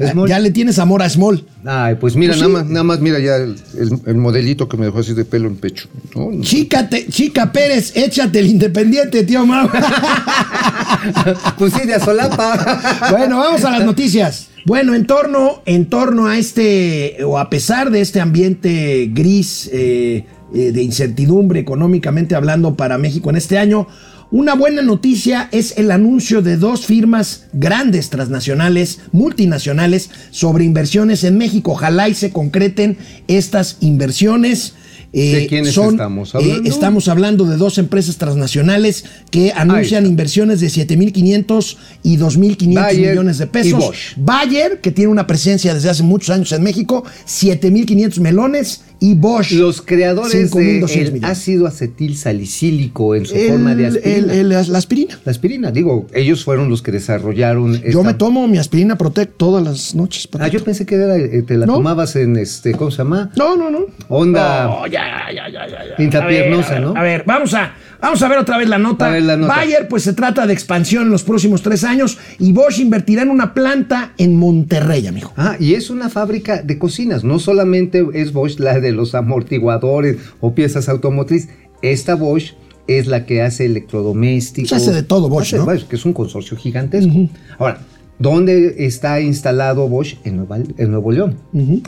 D: Small.
A: Ya le tienes amor a Small.
D: Ay, pues mira,
A: Pues
D: nada,
A: sí.
D: más, nada más mira ya el, el- el modelito que me dejó así de pelo en pecho. ¿no?
A: Chica, te- chica Pérez, échate el independiente, tío Mau.
D: pues sí, de solapa.
A: bueno, vamos a las noticias. Bueno, en torno, en torno a este, o a pesar de este ambiente gris eh, eh, de incertidumbre económicamente hablando para México en este año, una buena noticia es el anuncio de dos firmas grandes transnacionales, multinacionales, sobre inversiones en México. Ojalá y se concreten estas inversiones. Eh,
D: ¿De quiénes estamos hablando?
A: estamos hablando de dos empresas transnacionales que anuncian inversiones de 7.500 y 2.500
D: Bayer
A: millones de pesos. Bayer, que tiene una presencia desde hace muchos años en México, 7.500 melones. Y Bosch,
D: Los creadores
A: 5.200
D: del
A: millones.
D: ácido acetil salicílico en su
A: El-
D: forma de aspirina.
A: el- el- la aspirina.
D: La aspirina, digo, ellos fueron los que desarrollaron.
A: Yo
D: esta-
A: me tomo mi aspirina Protect todas las noches.
D: Ah, yo pensé que era, eh, te la
A: No.
D: tomabas en este, ¿cómo se llama?
A: No, no, no.
D: Onda.
A: No, ya, ya, ya, ya. ya.
D: Intapiernosa,
A: A ver, a ver,
D: ¿no?
A: A ver, vamos a, vamos a ver otra vez la nota.
D: A ver la nota.
A: Bayer, pues se trata de expansión en los próximos tres años y Bosch invertirá en una planta en Monterrey, amigo.
D: Ah, y es una fábrica de cocinas. No solamente es Bosch la de los amortiguadores o piezas automotriz. Esta Bosch es la que hace electrodomésticos.
A: Se hace de todo Bosch, ¿no?
D: que es un consorcio gigantesco. Ahora, ¿dónde está instalado Bosch? En, Nueva- en Nuevo León.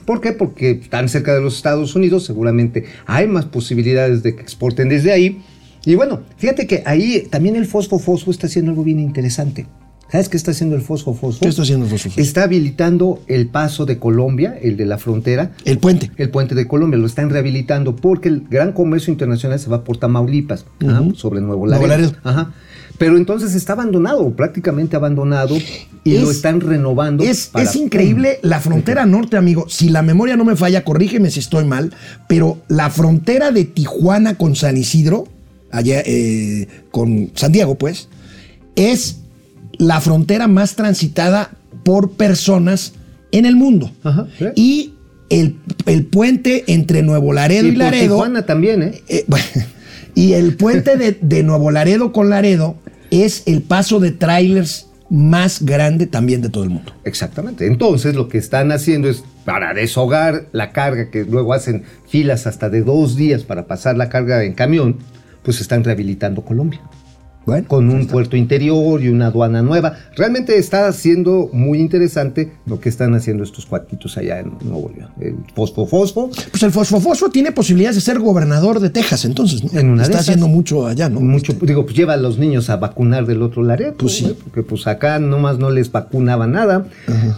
D: ¿Por qué? Porque están cerca de los Estados Unidos. Seguramente hay más posibilidades de que exporten desde ahí. Y bueno, fíjate que ahí también el Fosfo Fosfo está haciendo algo bien interesante. ¿Sabes qué está haciendo el Fosfo Fosfo?
A: ¿Qué está haciendo el Fosfo Fosfo?
D: Está habilitando el paso de Colombia, el de la frontera,
A: El puente.
D: el puente de Colombia, lo están rehabilitando porque el gran comercio internacional se va por Tamaulipas, sobre Nuevo
A: Nuevo
D: Laredo.
A: Laredo.
D: Ajá. Pero entonces está abandonado, prácticamente abandonado, y lo
A: Es-
D: están renovando.
A: Es,
D: para-
A: es increíble la frontera norte, amigo. Si la memoria no me falla, corrígeme si estoy mal, pero la frontera de Tijuana con San Isidro, allá eh, con San Diego, pues, es la frontera más transitada por personas en el mundo.
D: Ajá, sí.
A: Y el, el puente entre Nuevo Laredo y, Laredo.
D: Tijuana también, ¿eh?
A: Eh, bueno, y el puente de, de Nuevo Laredo con Laredo es el paso de trailers más grande también de todo el mundo.
D: Exactamente. Entonces lo que están haciendo es para deshogar la carga, que luego hacen filas hasta de dos días para pasar la carga en camión, pues están rehabilitando Colombia.
A: Bueno,
D: con un puerto interior y una aduana nueva. Realmente está siendo muy interesante lo que están haciendo estos cuatitos allá en Nuevo León. El Fosfo Fosfo.
A: pues el Fosfo tiene posibilidades de ser gobernador de Texas, entonces, ¿no?
D: En una
A: Está haciendo mucho allá, ¿no?
D: Mucho,
A: Este,
D: digo, pues lleva a los niños a vacunar del otro Laredo.
A: Pues sí.
D: Porque pues acá nomás no les vacunaba nada.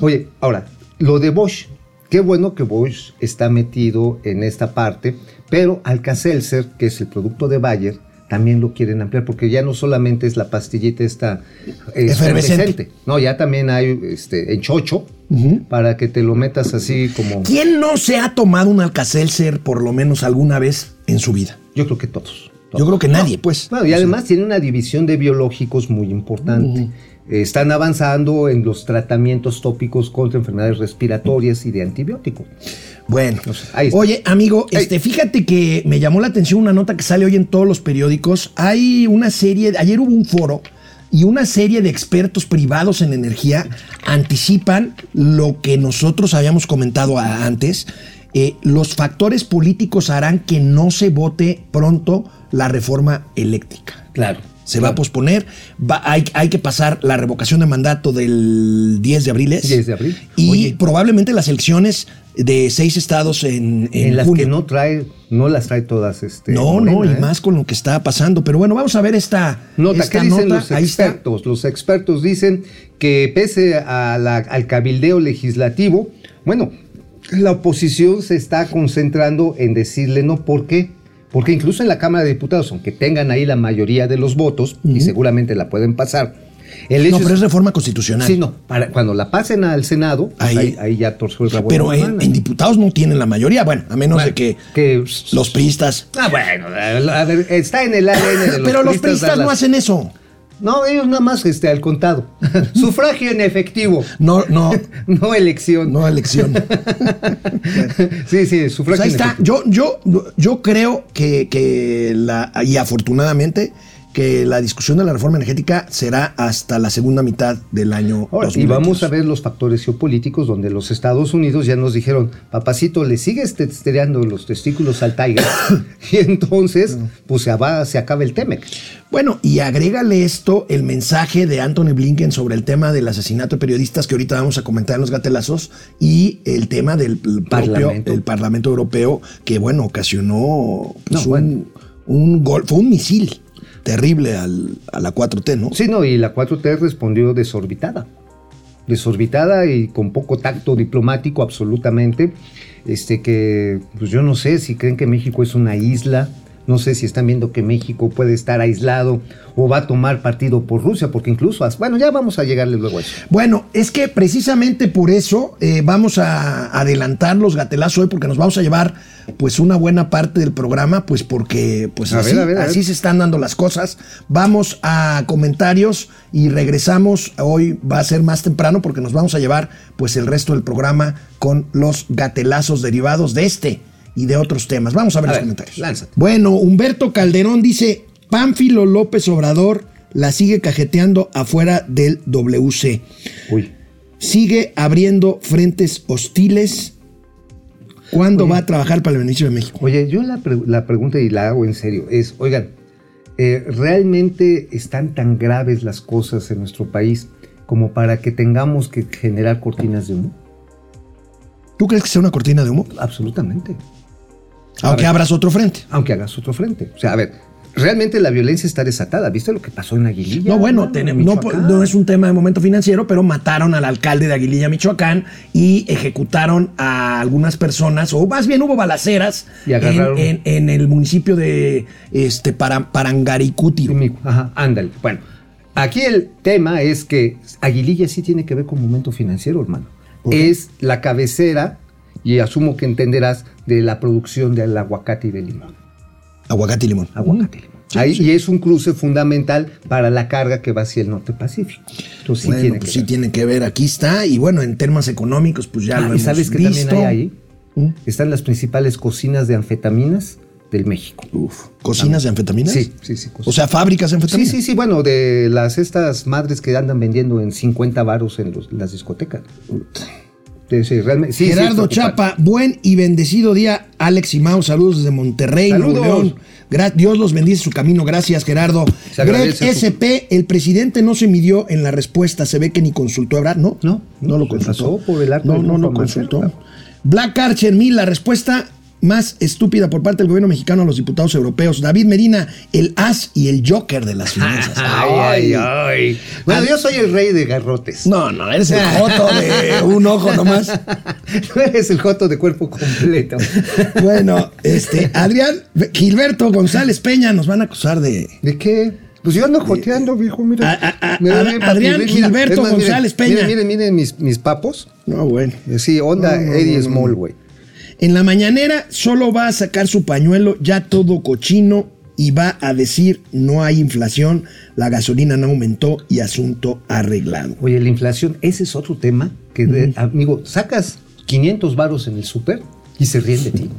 D: Oye, ahora, lo de Bosch. Qué bueno que Bosch está metido en esta parte, pero Alka-Seltzer, que es el producto de Bayer, también lo quieren ampliar, porque ya no solamente es la pastillita esta eh,
A: Efervescente.
D: No, ya también hay este, en chocho, para que te lo metas así como...
A: ¿Quién no se ha tomado un Alka-Seltzer por lo menos alguna vez en su vida?
D: Yo creo que todos.
A: Yo creo que nadie, pues.
D: Y además tiene una división de biológicos muy importante. Están avanzando en los tratamientos tópicos contra enfermedades respiratorias y de antibióticos.
A: Bueno,
D: ahí está.
A: oye, amigo, este, fíjate que me llamó la atención una nota que sale hoy en todos los periódicos. Hay una serie, ayer hubo un foro y una serie de expertos privados en energía anticipan lo que nosotros habíamos comentado antes. Eh, los factores políticos harán que no se vote pronto la reforma eléctrica.
D: Claro.
A: Se va a posponer, va- hay, hay que pasar la revocación de mandato del 10 de abril. ¿es?
D: 10 de abril.
A: Y
D: Oye.
A: probablemente las elecciones de seis estados en, en
D: En, las
A: junio.
D: que no trae, no las trae todas este.
A: no, no, y
D: ¿eh?
A: más con lo que está pasando. Pero bueno, vamos a ver esta
D: Nota,
A: esta
D: ¿qué dicen
A: nota.
D: los
A: está.
D: expertos? Los expertos dicen que pese a la- al cabildeo legislativo, bueno, la oposición se está concentrando en decirle no. ¿Por qué? Porque incluso en la Cámara de Diputados, aunque tengan ahí la mayoría de los votos, y seguramente la pueden pasar, el hecho
A: No, pero
D: es-
A: reforma constitucional.
D: Sí, no, para, cuando la pasen al Senado, pues
A: Ahí-
D: ahí, ahí, ya torció el rabo
A: Pero en, diputados no tienen la mayoría, bueno, a menos de que,
D: que
A: los priistas...
D: Ah, bueno, a ver, está en el ADN de los
A: pero los priistas no
D: las-
A: hacen eso.
D: No, ellos nada más este, al contado. Sufragio en efectivo.
A: No, no,
D: No elección.
A: no elección.
D: sí, sí, sufragio
A: Pues ahí
D: en
A: está.
D: efectivo.
A: Yo, yo, yo creo que, que la, y afortunadamente, que la discusión de la reforma energética será hasta la segunda mitad del año.
D: Ahora, y
A: 2022.
D: vamos a ver los factores geopolíticos donde los Estados Unidos ya nos dijeron, papacito, le sigues testereando los testículos al Tiger y entonces pues se, va, se acaba el Temec.
A: Bueno, y agrégale esto el mensaje de Anthony Blinken sobre el tema del asesinato de periodistas que ahorita vamos a comentar en los gatelazos y el tema del propio
D: Parlamento.
A: el Parlamento Europeo que, bueno, ocasionó pues,
D: No,
A: un,
D: bueno.
A: un gol, fue un misil terrible al- a la 4T, ¿no?
D: Sí, no, y la 4T respondió desorbitada. Desorbitada y con poco tacto diplomático, absolutamente. Este que, pues yo no sé si creen que México es una isla. No sé si están viendo que México puede estar aislado o va a tomar partido por Rusia, porque incluso, bueno, ya vamos a llegarle luego a eso.
A: Bueno, es que precisamente por eso eh, vamos a adelantar los gatelazos hoy porque nos vamos a llevar pues una buena parte del programa pues porque pues
D: A ver,
A: así,
D: a ver, a ver.
A: así se están dando las cosas. Vamos a comentarios y regresamos. Hoy va a ser más temprano porque nos vamos a llevar pues el resto del programa con los gatelazos derivados de este y de otros temas. Vamos a ver
D: A
A: los
D: ver,
A: comentarios.
D: lánzate.
A: Bueno, Humberto Calderón dice, Pánfilo López Obrador la sigue cajeteando afuera del WC
D: Uy.
A: sigue abriendo frentes hostiles. ¿Cuándo va a trabajar para el beneficio de México?
D: Oye, yo la, pre- la pregunta y la hago en serio es, oigan, eh, ¿realmente están tan graves las cosas en nuestro país como para que tengamos que generar cortinas de humo?
A: ¿Tú crees que sea una cortina de humo?
D: Absolutamente.
A: Aunque abras otro frente.
D: Aunque hagas otro frente. O sea, a ver, realmente la violencia está desatada. ¿Viste lo que pasó en Aguililla?
A: No, bueno, no, no es un tema de momento financiero, pero mataron al alcalde de Aguililla, Michoacán, y ejecutaron a algunas personas, o más bien hubo balaceras
D: Y agarraron-
A: en, en- en el municipio de este, Para- Parangaricútiro.
D: Sí, mi- Ajá, ándale. Bueno, aquí el tema es que Aguililla sí tiene que ver con momento financiero, hermano. Es la cabecera, y asumo que entenderás, de la producción del aguacate y del limón.
A: Aguacate y limón.
D: Aguacate y limón.
A: Sí,
D: Ahí-
A: sí.
D: Y es un cruce fundamental para la carga que va hacia el norte Pacífico. Entonces sí tiene
A: pues
D: que
A: sí
D: ver.
A: tiene que ver. Aquí está. Y bueno, en temas económicos, pues ya
D: Ah,
A: lo
D: ¿Y
A: hemos
D: sabes que
A: visto.
D: también hay ahí?
A: ¿Mm?
D: Están las principales cocinas de anfetaminas del México.
A: Uf, ¿Cocinas de anfetaminas?
D: Sí, sí, sí.
A: O sea, fábricas de
D: Sí,
A: anfetaminas.
D: sí, sí, bueno, de las estas madres que andan vendiendo en 50 varos en los- las discotecas. Sí, sí, realmente, sí, sí, es
A: Gerardo. Chapa, buen y bendecido día, Alex y Mau, saludos desde Monterrey, Nuevo. León. Gra- Dios los bendice su camino, gracias Gerardo. Greg
D: su-
A: SP, el presidente no se midió en la respuesta, se ve que ni consultó a Ebrard, ¿no?
D: No,
A: no lo consultó.
D: pasó por el arco
A: no, no lo consultó.
D: claro.
A: Black Archer, mil, la respuesta más estúpida por parte del gobierno mexicano a los diputados europeos. David Medina, el as y el joker de las finanzas.
D: Ay, ay, ay. Bueno, yo soy el rey de garrotes.
A: No, no, eres el joto de un ojo nomás.
D: Eres el joto de cuerpo completo.
A: Bueno, este, Adrián Gilberto González Peña nos van a acusar de.
D: ¿De qué? Pues yo ando joteando, viejo, mira.
A: A- a- a-
D: Me veo
A: a-
D: bien,
A: Adrián
D: mira,
A: Gilberto González Peña.
D: Miren, miren, miren mis, mis papos.
A: No, bueno.
D: Sí, onda
A: No, no,
D: Eddie
A: no, no,
D: Small,
A: no.
D: güey.
A: En la mañanera solo va a sacar su pañuelo ya todo cochino y va a decir no hay inflación, la gasolina no aumentó y asunto arreglado.
D: Oye, la inflación, ese es otro tema que, de- amigo, sacas 500 varos en el súper y se ríen de ti.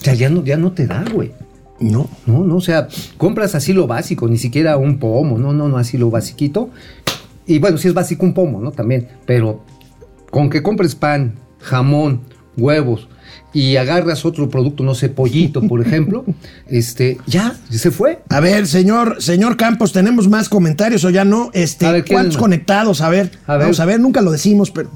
D: O sea, ya no, ya no te da, güey.
A: No.
D: No, no, o sea, compras así lo básico, ni siquiera un pomo, no, no, no, así lo basiquito. Y bueno, sí es básico un pomo, ¿no? También, pero con que compres pan, jamón, huevos y agarras otro producto, no sé, pollito, por ejemplo, este, ya, se fue.
A: A ver, señor, señor Campos, tenemos más comentarios o ya no. Este,
D: ver, ¿quién
A: ¿cuántos conectados? A ver,
D: A ver.
A: vamos a ver, nunca lo decimos, pero.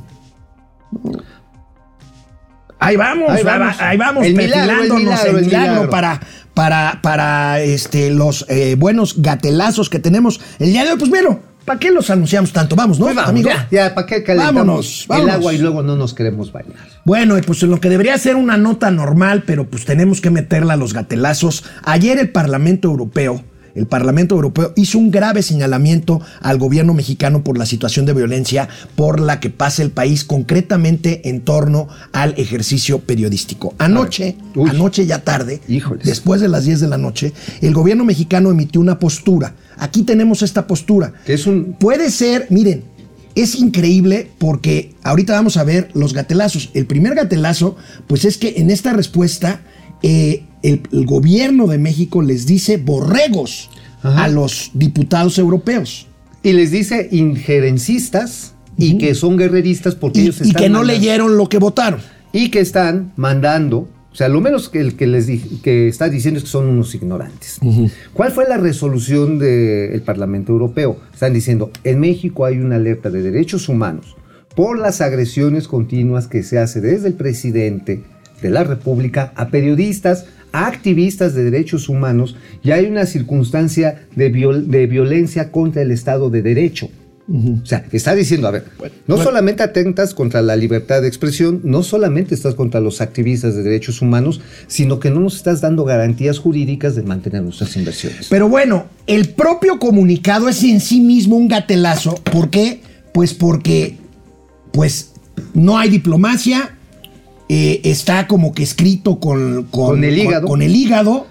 A: Ahí vamos,
D: Ahí vamos.
A: ahí vamos
D: El milagro, el
A: perfilándonos,
D: milagro, el milagro.
A: para, para, para este, los eh, buenos gatelazos que tenemos el día de hoy. Pues mira, ¿para qué los anunciamos tanto? Vamos, ¿no,
D: Pues vamos,
A: amigo?
D: ya, ya, ¿para qué calentamos
A: Vámonos,
D: el
A: vámonos.
D: agua y luego no nos queremos bañar?
A: Bueno, y pues en lo que debería ser una nota normal, pero pues tenemos que meterla a los gatelazos. Ayer el Parlamento Europeo, el Parlamento Europeo hizo un grave señalamiento al gobierno mexicano por la situación de violencia por la que pasa el país, concretamente en torno al ejercicio periodístico. Anoche,
D: Uy.
A: anoche ya tarde,
D: Híjoles.
A: después de las 10 de la noche, el gobierno mexicano emitió una postura. Aquí tenemos esta postura.
D: Que es un
A: Puede ser, miren, es increíble porque ahorita vamos a ver los gatelazos. El primer gatelazo, pues es que en esta respuesta eh, el, el gobierno de México les dice borregos
D: Ajá.
A: a los diputados europeos.
D: y les dice injerencistas y que son guerreristas porque
A: Y,
D: ellos
A: y
D: están
A: que no
D: mandando-
A: leyeron lo que votaron.
D: y que están mandando, o sea, lo menos que el que les di- que está diciendo es que son unos ignorantes. ¿Cuál fue la resolución del Parlamento Europeo? Están diciendo, en México hay una alerta de derechos humanos por las agresiones continuas que se hace desde el presidente de la República a periodistas, a activistas de derechos humanos y hay una circunstancia de, viol- de violencia contra el Estado de Derecho. O sea, está diciendo, a ver, no
A: bueno.
D: solamente atentas contra la libertad de expresión, no solamente estás contra los activistas de derechos humanos, sino que no nos estás dando garantías jurídicas de mantener nuestras inversiones.
A: Pero bueno, el propio comunicado es en sí mismo un gatelazo. ¿Por qué? Pues porque pues no hay diplomacia, eh, está como que escrito con,
D: Con el hígado.
A: Con, el hígado.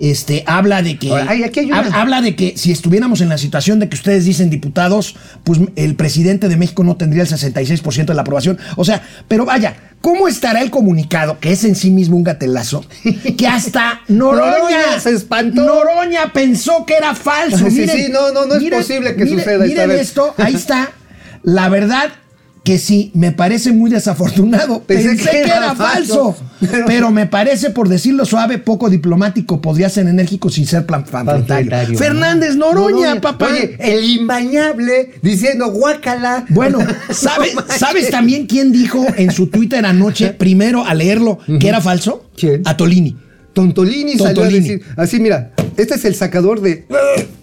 A: Este, habla de que.
D: Ahora, ay, aquí hay una-
A: hab- Habla de que si estuviéramos en la situación de que ustedes dicen diputados, pues el presidente de México no tendría el 66% de la aprobación. O sea, pero vaya, ¿cómo estará el comunicado, que es en sí mismo un gatelazo, que hasta Noroña
D: se espantó.
A: Noroña pensó que era falso.
D: Sí, sí,
A: Miren,
D: sí, no, no, no es posible que suceda esta
A: Miren
D: vez.
A: esto, ahí está. La verdad que sí, me parece muy desafortunado.
D: Pensé
A: Pensé,
D: que
A: que,
D: era falso.
A: falso. Pero me parece, por decirlo suave, poco diplomático. Podría ser enérgico sin ser plan-. Fernández Noroña, papá.
D: Oye, el imbañable diciendo guácala.
A: Bueno, ¿sabe-
D: No manches.
A: ¿sabes también quién dijo en su Twitter anoche, primero a leerlo, que era falso?
D: ¿Quién?
A: A Tolini.
D: Tontolini, salió a
A: Tontolini.
D: decir, así mira, este es el sacador de,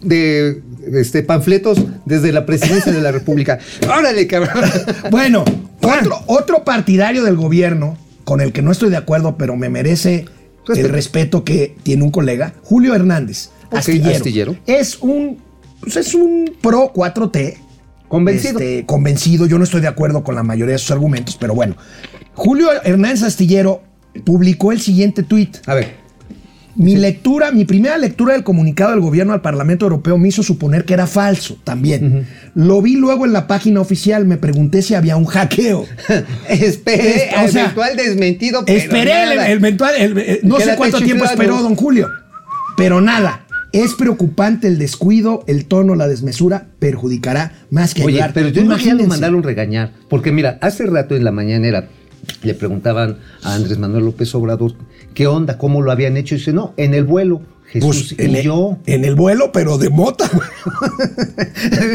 D: de este, panfletos desde la presidencia de la República. Órale, cabrón.
A: Bueno, otro, otro partidario del gobierno, con el que no estoy de acuerdo, pero me merece
D: Respeto.
A: el respeto que tiene un colega, Julio Hernández, astillero.
D: astillero.
A: Es un, pues es un pro 4T.
D: Convencido.
A: este, convencido. Yo no estoy de acuerdo con la mayoría de sus argumentos, pero bueno. Julio Hernández Astillero publicó el siguiente tuit.
D: A ver,
A: Mi lectura, mi primera lectura del comunicado del gobierno al Parlamento Europeo me hizo suponer que era falso también. Lo vi luego en la página oficial, me pregunté si había un hackeo.
D: esperé
A: Es- o sea,
D: eventual desmentido. pero
A: Esperé el,
D: nada.
A: el eventual- el- eh, no sé cuánto tiempo esperó don Julio, pero nada. Es preocupante el descuido, el tono, la desmesura, perjudicará más que
D: Oye,
A: ayudar.
D: pero yo
A: Imagínense.
D: mandaron regañar. Porque mira, hace rato en la mañanera le preguntaban a Andrés Manuel López Obrador qué onda, cómo lo habían hecho. Y dice, no, en el vuelo. Jesús
A: Pues, en,
D: y
A: el,
D: yo.
A: en el vuelo, pero de mota. güey.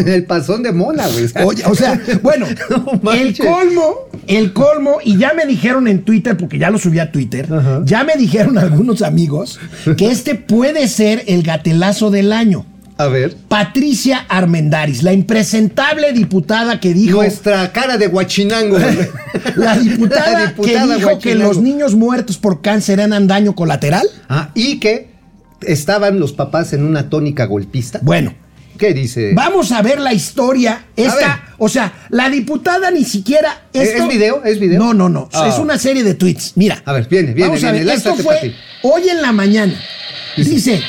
D: en el pasón de mona, güey.
A: Oye, o sea, bueno,
D: No
A: el colmo, el colmo, y ya me dijeron en Twitter, porque ya lo subí a Twitter,
D: Ajá.
A: ya me dijeron algunos amigos que este puede ser el gatelazo del año.
D: A ver.
A: Patricia Armendaris, la impresentable diputada que dijo.
D: Nuestra cara de guachinango.
A: La diputada,
D: La diputada
A: que dijo que los niños muertos por cáncer eran daño colateral.
D: Ah, y que estaban los papás en una tónica golpista.
A: Bueno,
D: ¿Qué dice?
A: vamos a ver la historia. Esta, o sea, la diputada ni siquiera.
D: ¿Es-
A: esto-
D: es video? ¿Es video?
A: No, no, no.
D: Ah.
A: Es una serie de tweets. Mira.
D: A ver, viene, viene,
A: Vamos a
D: viene,
A: ver. Esto fue hoy en la mañana. Dice.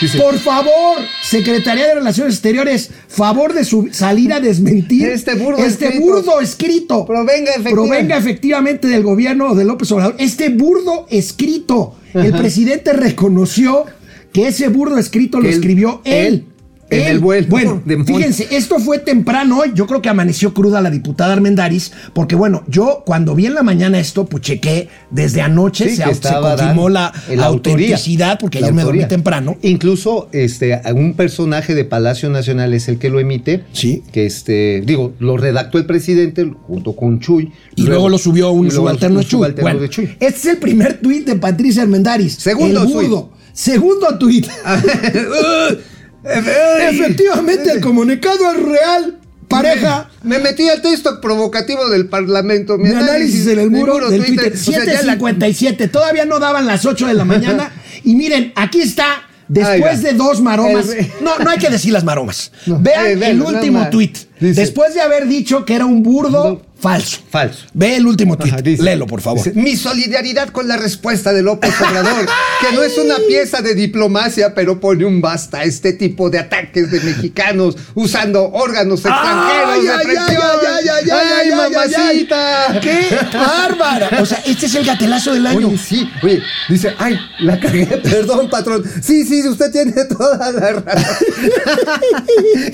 D: Dice,
A: Por favor, Secretaría de Relaciones Exteriores, favor de su- salir a desmentir
D: Este burdo
A: este
D: escrito.
A: burdo escrito
D: Provenga
A: provenga efectivamente del gobierno de López Obrador. Este burdo escrito, el presidente reconoció que ese burdo escrito lo
D: él-
A: escribió él.
D: él, en el vuelo
A: Bueno,
D: de
A: fíjense, esto fue temprano hoy. Yo creo que amaneció cruda la diputada Armendaris, porque bueno, yo cuando vi en la mañana esto, pues chequé desde anoche,
D: Sí,
A: se, se confirmó la, autenticidad, porque ayer me dormí temprano.
D: Incluso este, un personaje de Palacio Nacional es el que lo emite.
A: Sí.
D: Que este, digo, lo redactó el presidente junto con Chuy.
A: Y luego, lo subió un subalterno
D: un
A: de Chuy.
D: subalterno
A: Bueno,
D: de Chuy.
A: este es el primer tuit de Patricia Armendaris.
D: Segundo
A: el. Segundo tuit. Efectivamente, el comunicado es real. Pareja.
D: Me metí al texto provocativo del Parlamento.
A: Mi análisis en el muro del Twitter.
D: O sea, la-
A: 7.57. Todavía no daban las 8 de la mañana. y miren, aquí está. Después de dos maromas.
D: el-
A: No, no hay que decir las maromas.
D: No,
A: Vean
D: eh,
A: el último
D: más.
A: tweet.
D: Dice-
A: Después de haber dicho que era un burdo
D: No.
A: Falso.
D: Falso.
A: Ve el último tweet.
D: Ajá, dice-
A: Léelo, por favor.
D: dice, Mi solidaridad con la respuesta de López Obrador, que no es una pieza de diplomacia, pero pone un basta a este tipo de ataques de mexicanos usando órganos extranjeros
A: ¡Ay,
D: de
A: ay,
D: presión.
A: ay, ay, ay, ay,
D: ¡Ay,
A: ay, ay,
D: mamacita!
A: ay! ¡Qué bárbara! O sea, este es el gatelazo del año.
D: Oye, sí, oye, dice, ay, la cagué, perdón, patrón. Sí, sí, usted tiene toda la razón.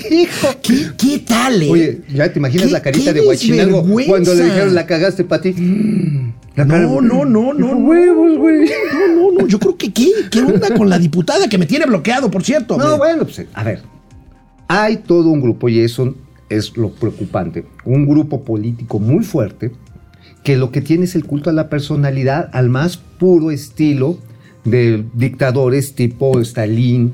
D: Hijo.
A: ¿Qué, qué tal, eh?
D: Oye, ¿ya te imaginas
A: ¿Qué-
D: la carita de Huachinango
A: desvergüenza?
D: cuando le dijeron la cagaste, Pati? La cara-
A: No, no, no, no. no.
D: Huevos, güey.
A: No, no, no. Yo creo que ¿qué? ¿Qué onda con la diputada que me tiene bloqueado, por cierto?
D: No,
A: Me-
D: bueno, pues a ver. Hay todo un grupo, y eso es lo preocupante, un grupo político muy fuerte que lo que tiene es el culto a la personalidad al más puro estilo de dictadores tipo Stalin,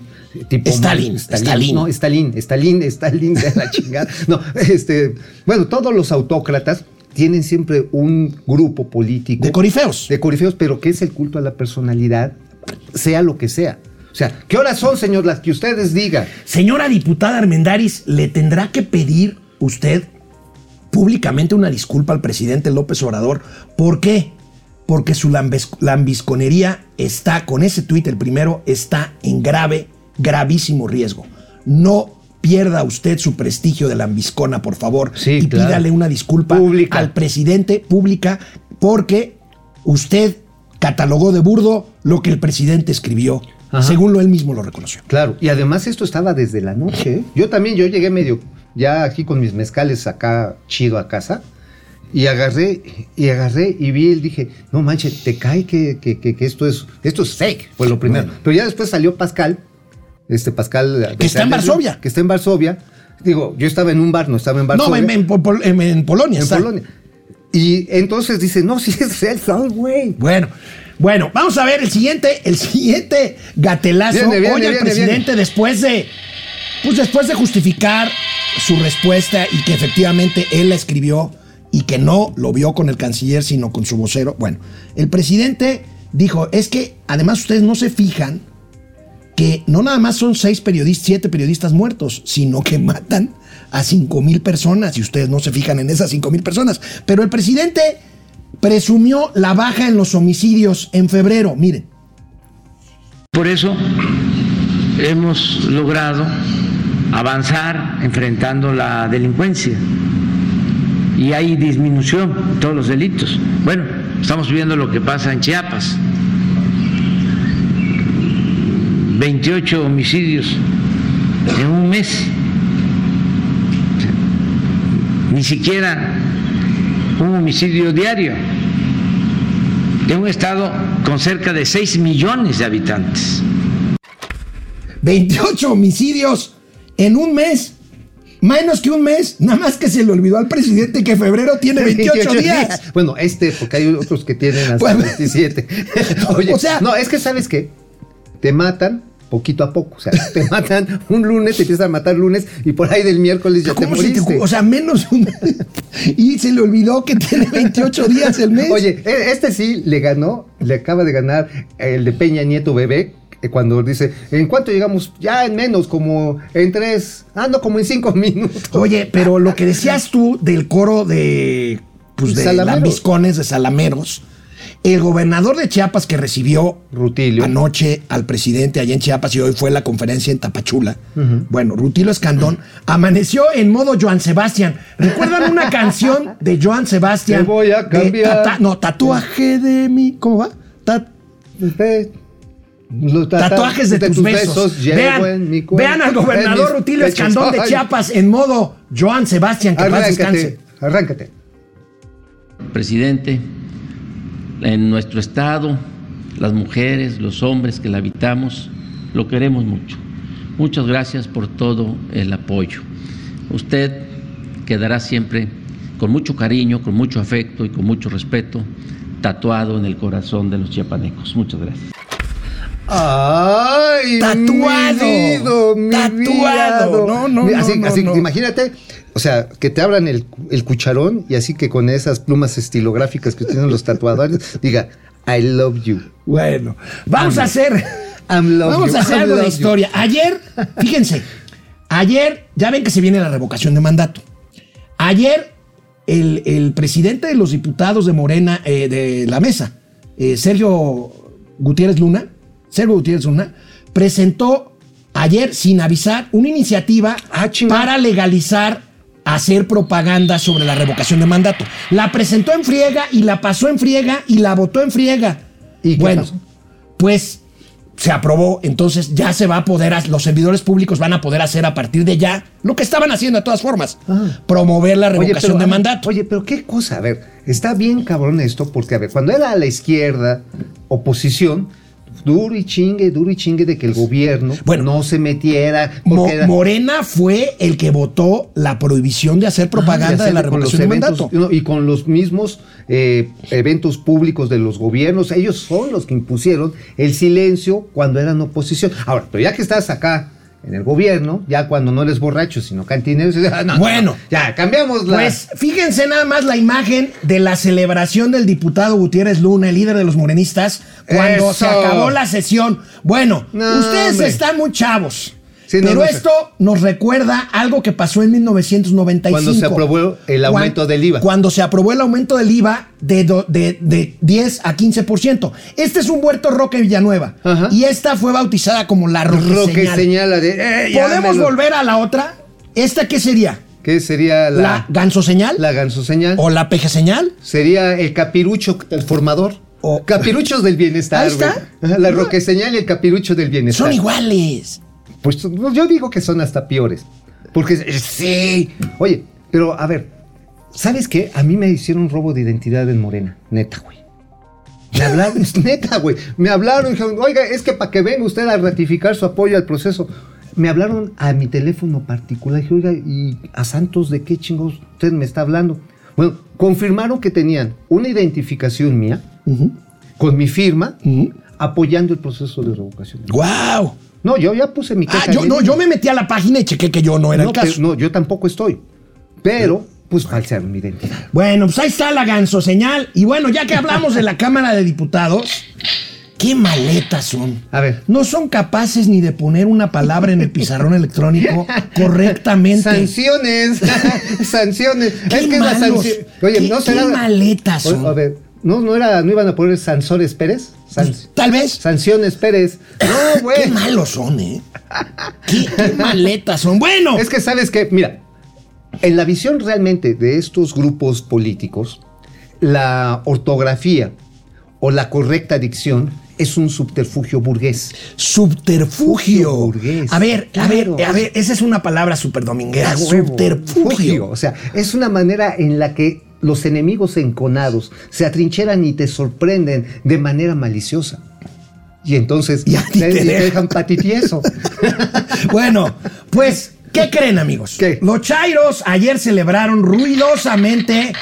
D: tipo
A: Stalin, Stalin.
D: no, Stalin, Stalin, Stalin de la chingada. No, este, bueno, todos los autócratas tienen siempre un grupo político
A: De corifeos.
D: de corifeos, pero que es el culto a la personalidad, sea lo que sea. O sea, ¿qué horas son, señor? Las que ustedes digan.
A: Señora diputada Armendaris, ¿le tendrá que pedir usted públicamente una disculpa al presidente López Obrador? ¿Por qué? Porque su lambisconería está, con ese tuit, el primero, está en grave, gravísimo riesgo. No pierda usted su prestigio de lambiscona, por favor.
D: Sí,
A: y
D: claro.
A: pídale una disculpa
D: Pública.
A: al presidente pública porque usted catalogó de burdo lo que el presidente escribió,
D: Ajá.
A: según lo él mismo lo reconoció.
D: Claro, y además esto estaba desde la noche. ¿eh? Yo también, yo llegué medio, ya aquí con mis mezcales acá chido a casa. Y agarré, y agarré y vi y dije, no manches, te cae que, que- que- que esto es, esto es fake, fue lo primero.
A: Bueno.
D: Pero ya después salió Pascal, este Pascal.
A: Que está en Varsovia.
D: Que está en Varsovia. Digo, yo estaba en un bar, no estaba en Varsovia.
A: No, en, en Pol- en- en Polonia.
D: en
A: está.
D: Polonia. Y entonces dice, no, sí es el sol, güey.
A: Bueno, bueno, vamos a ver el siguiente, el siguiente gatelazo.
D: Viene, viene,
A: Hoy
D: viene,
A: presidente después de, pues después de justificar su respuesta y que efectivamente él la escribió y que no lo vio con el canciller sino con su vocero. Bueno, el presidente dijo es que además ustedes no se fijan que no nada más son seis periodistas, siete periodistas muertos, sino que matan a cinco mil personas y ustedes no se fijan en esas cinco mil personas. Pero el presidente presumió la baja en los homicidios en febrero. Miren,
E: Por eso hemos logrado avanzar enfrentando la delincuencia y hay disminución en todos los delitos. Bueno, estamos viendo lo que pasa en Chiapas. 28 homicidios en un mes. Ni siquiera un homicidio diario de un estado con cerca de 6 millones de habitantes.
A: 28 homicidios en un mes. Menos que un mes, nada más que se le olvidó al presidente que febrero tiene 28 días.
D: Bueno, este, porque hay otros que tienen hasta
A: Bueno.
D: 27. Oye,
A: O sea-
D: no, es que sabes qué, te matan poquito a poco, o sea, te matan un lunes, te empiezan a matar lunes y por ahí del miércoles ya te
A: ¿Cómo se te
D: moriste.
A: O sea, menos un Y se le olvidó que tiene 28 días el mes.
D: Oye, e- este sí le ganó, le acaba de ganar el de Peña Nieto bebé. Eh, Cuando dice, ¿en cuánto llegamos? Ya en menos, como en tres, ah, no, como en cinco minutos.
A: Oye, pero lo que decías tú del coro de, pues de
D: Salameros.
A: lambiscones, de salameros, el gobernador de Chiapas que recibió
D: Rutilio.
A: anoche al presidente allá en Chiapas y hoy fue la conferencia en Tapachula. Bueno, Rutilio Escandón amaneció en modo Joan Sebastián. ¿Recuerdan una canción de Joan Sebastián?
D: Te voy a
A: De
D: cambiar.
A: no, tatuaje de mi. ¿Cómo va? Ta-
D: los
A: Tatuajes de, tus, besos.
D: llevo
A: Vean,
D: mi
A: al gobernador Rutilio
D: pechos.
A: Escandón de Chiapas en modo Joan Sebastián. Que paz descanse.
D: Arráncate, arráncate.
E: Presidente, en nuestro estado, las mujeres, los hombres que la habitamos, lo queremos mucho. Muchas gracias por todo el apoyo. Usted quedará siempre con mucho cariño, con mucho afecto y con mucho respeto tatuado en el corazón de los chiapanecos. Muchas gracias.
D: ¡Ay!
A: Tatuado.
D: Mi vido, mi
A: Tatuado. No, no,
D: así,
A: no,
D: así, imagínate, o sea, que te abran el, el cucharón y así que con esas plumas estilográficas que tienen los tatuadores, diga, I love you.
A: Bueno, vamos a hacer.
D: I'm love
A: vamos
D: you,
A: a hacer
D: I'm
A: algo de
D: you.
A: historia. Ayer, fíjense, ayer, ya ven que se viene la revocación de mandato. Ayer, el, el presidente de los diputados de Morena, eh, de la mesa, eh, Sergio Gutiérrez Luna, Sergio Gutiérrez Luna, presentó ayer, sin avisar, una iniciativa
D: Ah,
A: para legalizar hacer propaganda sobre la revocación de mandato. La presentó en friega y la pasó en friega y la votó en friega.
D: ¿Y
A: bueno,
D: pasó?
A: pues se aprobó, entonces ya se va a poder, los servidores públicos van a poder hacer a partir de ya lo que estaban haciendo de todas formas, promover la revocación de mandato.
D: Oye, pero qué cosa, a ver, está bien cabrón esto, porque a ver, cuando era a la izquierda, oposición, duro y chingue, duro y chingue de que el gobierno
A: Bueno,
D: no se metiera.
A: Mo-
D: porque era-
A: Morena fue el que votó la prohibición de hacer propaganda
D: Ah,
A: de la revocación de mandato.
D: Y con los mismos eh, eventos públicos de los gobiernos, ellos son los que impusieron el silencio cuando eran oposición. Ahora, pero ya que estás acá en el gobierno, ya cuando no eres borracho, sino cantinero, ah, no, no,
A: Bueno.
D: no, ya cambiamos la...
A: Pues fíjense nada más la imagen de la celebración del diputado Gutiérrez Luna, el líder de los morenistas, cuando
D: Eso.
A: se acabó la sesión. Bueno,
D: No,
A: ustedes
D: hombre.
A: están muy chavos.
D: Sí, no,
A: pero
D: no sé.
A: esto nos recuerda algo que pasó en 1995.
D: Cuando se aprobó el aumento del IVA.
A: Cuando se aprobó el aumento del IVA de, do- de, de 10 a 15%. Este es un huerto Roque Villanueva.
D: Ajá.
A: Y esta fue bautizada como la Roque,
D: Roque
A: Señal.
D: señala de... eh,
A: ¿Podemos volver a la otra? ¿Esta qué sería?
D: ¿Qué sería
A: ¿La,
D: la,
A: ganso señal?
D: la ganso señal?
A: ¿O la peje señal?
D: Sería el capirucho el formador.
A: O-
D: Capiruchos del bienestar.
A: Ahí está.
D: Ajá, La roque señal y el capirucho del bienestar.
A: Son iguales.
D: Pues yo digo que son hasta peores. Porque eh, sí. Oye, pero a ver, ¿sabes qué? A mí me hicieron robo de identidad en Morena. Neta, güey. Me hablaron, es neta, güey. Me hablaron, dijeron, oiga, es que para que venga usted a ratificar su apoyo al proceso. Me hablaron a mi teléfono particular. Dije, oiga, ¿y a Santos de qué chingos usted me está hablando? Bueno, confirmaron que tenían una identificación mía con mi firma apoyando el proceso de revocación.
A: ¡Wow!
D: No, yo ya puse mi
A: Ah,
D: queja
A: yo,
D: en
A: no, yo me metí a la página y chequé que yo no era
D: no,
A: el caso.
D: pero- no, yo tampoco estoy. Pero, pues falsearon mi identidad.
A: Bueno, pues ahí está la ganso señal. Y bueno, ya que hablamos de la Cámara de Diputados, qué maletas son.
D: A ver.
A: No son capaces ni de poner una palabra en el pizarrón electrónico correctamente.
D: Sanciones, sanciones.
A: Qué
D: es que la
A: malos,
D: sanción. Oye,
A: qué-
D: no será.
A: qué maletas son.
D: A ver, ¿no, no, era, ¿no iban a poner Sansores Pérez? San-
A: Tal vez.
D: sanciones Pérez. No,
A: Qué
D: güey.
A: malos son, ¿eh? Qué, qué maletas son. Bueno,
D: Es que sabes que, mira, en la visión realmente de estos grupos políticos, la ortografía o la correcta dicción es un subterfugio burgués.
A: subterfugio.
D: burgués.
A: A ver, a ver, a ver, esa es una palabra súper dominguera.
D: A huevo.
A: Subterfugio.
D: O sea, es una manera en la que los enemigos enconados se atrincheran y te sorprenden de manera maliciosa. Y entonces
A: Y a ti te dejan.
D: dejan patitieso.
A: Bueno, pues, ¿qué creen, amigos?
D: ¿Qué?
A: Los Chairos ayer celebraron ruidosamente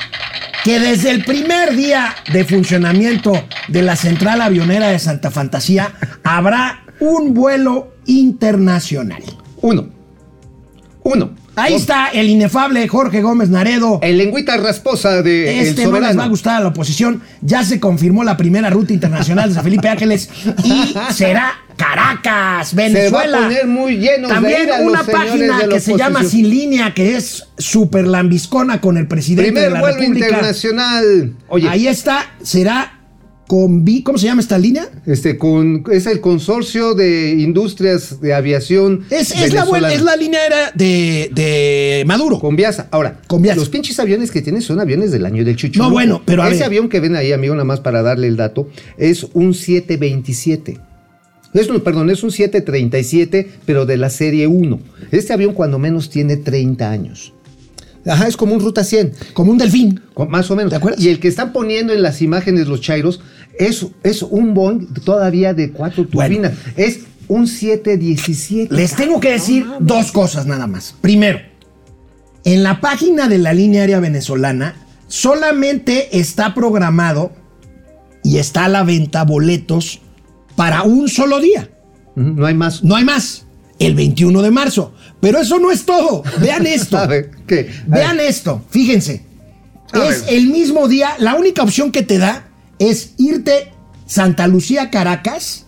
A: que desde el primer día de funcionamiento de la central avionera de Santa Fantasía habrá un vuelo internacional.
D: Uno. Uno.
A: Ahí está el inefable Jorge Gómez Naredo.
D: El lengüita rasposa de
A: Este
D: El
A: no les va a gustar a la oposición. Ya se confirmó la primera ruta internacional de San Felipe Ángeles y será Caracas, Venezuela.
D: Se va a poner muy llenos de
A: También una página
D: de
A: que se llama. Sin Línea, que es super lambiscona con el presidente
D: Primer
A: de la
D: vuelo
A: República.
D: internacional. Oye,
A: Ahí está, será ¿cómo se llama esta línea?
D: este con es el consorcio de industrias de aviación
A: Es, es la, es la línea era de, de Maduro.
D: Con Viasa. Ahora,
A: Con Viasa.
D: los pinches aviones que tienen son aviones del año del chuchu.
A: No, bueno, pero a
D: Ese
A: ver.
D: avión que ven ahí, amigo, nada más para darle el dato, es un 727. Es un, perdón, es un 737, pero de la serie 1. Este avión cuando menos tiene 30 años. Ajá, es como un Ruta 100.
A: Como un delfín.
D: Más o menos.
A: ¿Te acuerdas?
D: Y el que están poniendo en las imágenes los chairos es, es un Boeing todavía de cuatro
A: Bueno.
D: turbinas. Es un 717.
A: Les tengo que decir dos cosas nada más. Primero, en la página de la línea aérea venezolana solamente está programado y está a la venta boletos para un solo día.
D: No hay más.
A: No hay más. El 21 de marzo. Pero eso no es todo. Vean esto.
D: A ver, ¿qué? A
A: Vean
D: ver.
A: esto. Fíjense.
B: A
A: es
B: ver.
A: el mismo día. La única opción que te da es irte Santa Lucía, Caracas,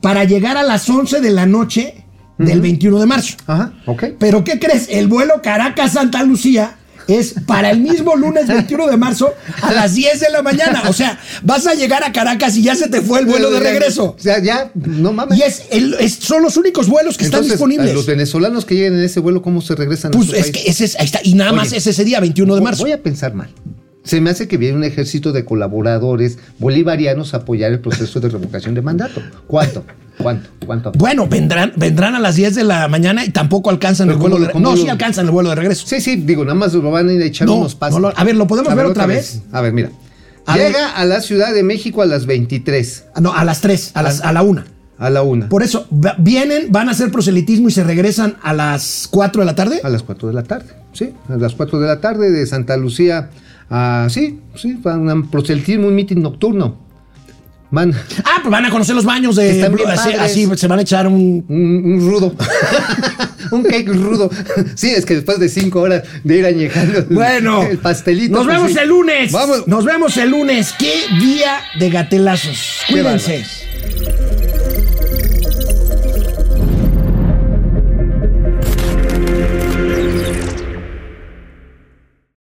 A: para llegar a las 11 de la noche del 21 de marzo.
D: Ajá, ok.
A: Pero ¿qué crees? El vuelo Caracas-Santa Lucía es para el mismo lunes 21 de marzo a las 10 de la mañana. O sea, vas a llegar a Caracas y ya se te fue el vuelo de regreso.
D: O sea, ya, no mames.
A: Y es, el- es- son los únicos vuelos que
D: Entonces,
A: están disponibles.
D: a los venezolanos que lleguen en ese vuelo, ¿cómo se regresan a
A: Pues
D: su
A: es
D: país?
A: que ese es, ahí está. Y nada más es ese día, 21 de marzo.
D: Voy a pensar mal. Se me hace que viene un ejército de colaboradores bolivarianos a apoyar el proceso de revocación de mandato. ¿Cuánto? ¿Cuánto? ¿Cuánto?
A: Bueno, vendrán, vendrán a las 10 de la mañana y tampoco alcanzan el vuelo
D: ¿cómo
A: de
D: cómo
A: No,
D: lo-
A: sí alcanzan el vuelo de regreso.
D: Sí, sí, digo, nada más lo van a ir a echar
A: No,
D: unos pasos.
A: no lo- a ver, ¿lo podemos ver otra vez?
D: A ver, mira.
A: A ver.
D: Llega a la Ciudad de México a las 23,
A: Ah, No, a las 3, a, las, a la 1.
D: a la 1,
A: Por eso, vienen, van a hacer proselitismo y se regresan a las 4 de la tarde.
D: a las 4 de la tarde. Sí, a las 4 de la tarde de Santa Lucía a. Sí, sí, para un proselitismo, un mitin nocturno. Van.
A: Ah, pues van a conocer los baños de. Así, así se van a echar un.
D: Un, un rudo. un cake rudo. Sí, es que después de cinco horas de ir añejando
A: Bueno,
D: el pastelito.
A: Nos
D: pues
A: vemos
D: sí.
A: el lunes.
D: Vamos.
A: Nos vemos el lunes. Qué día de gatelazos. Cuídense.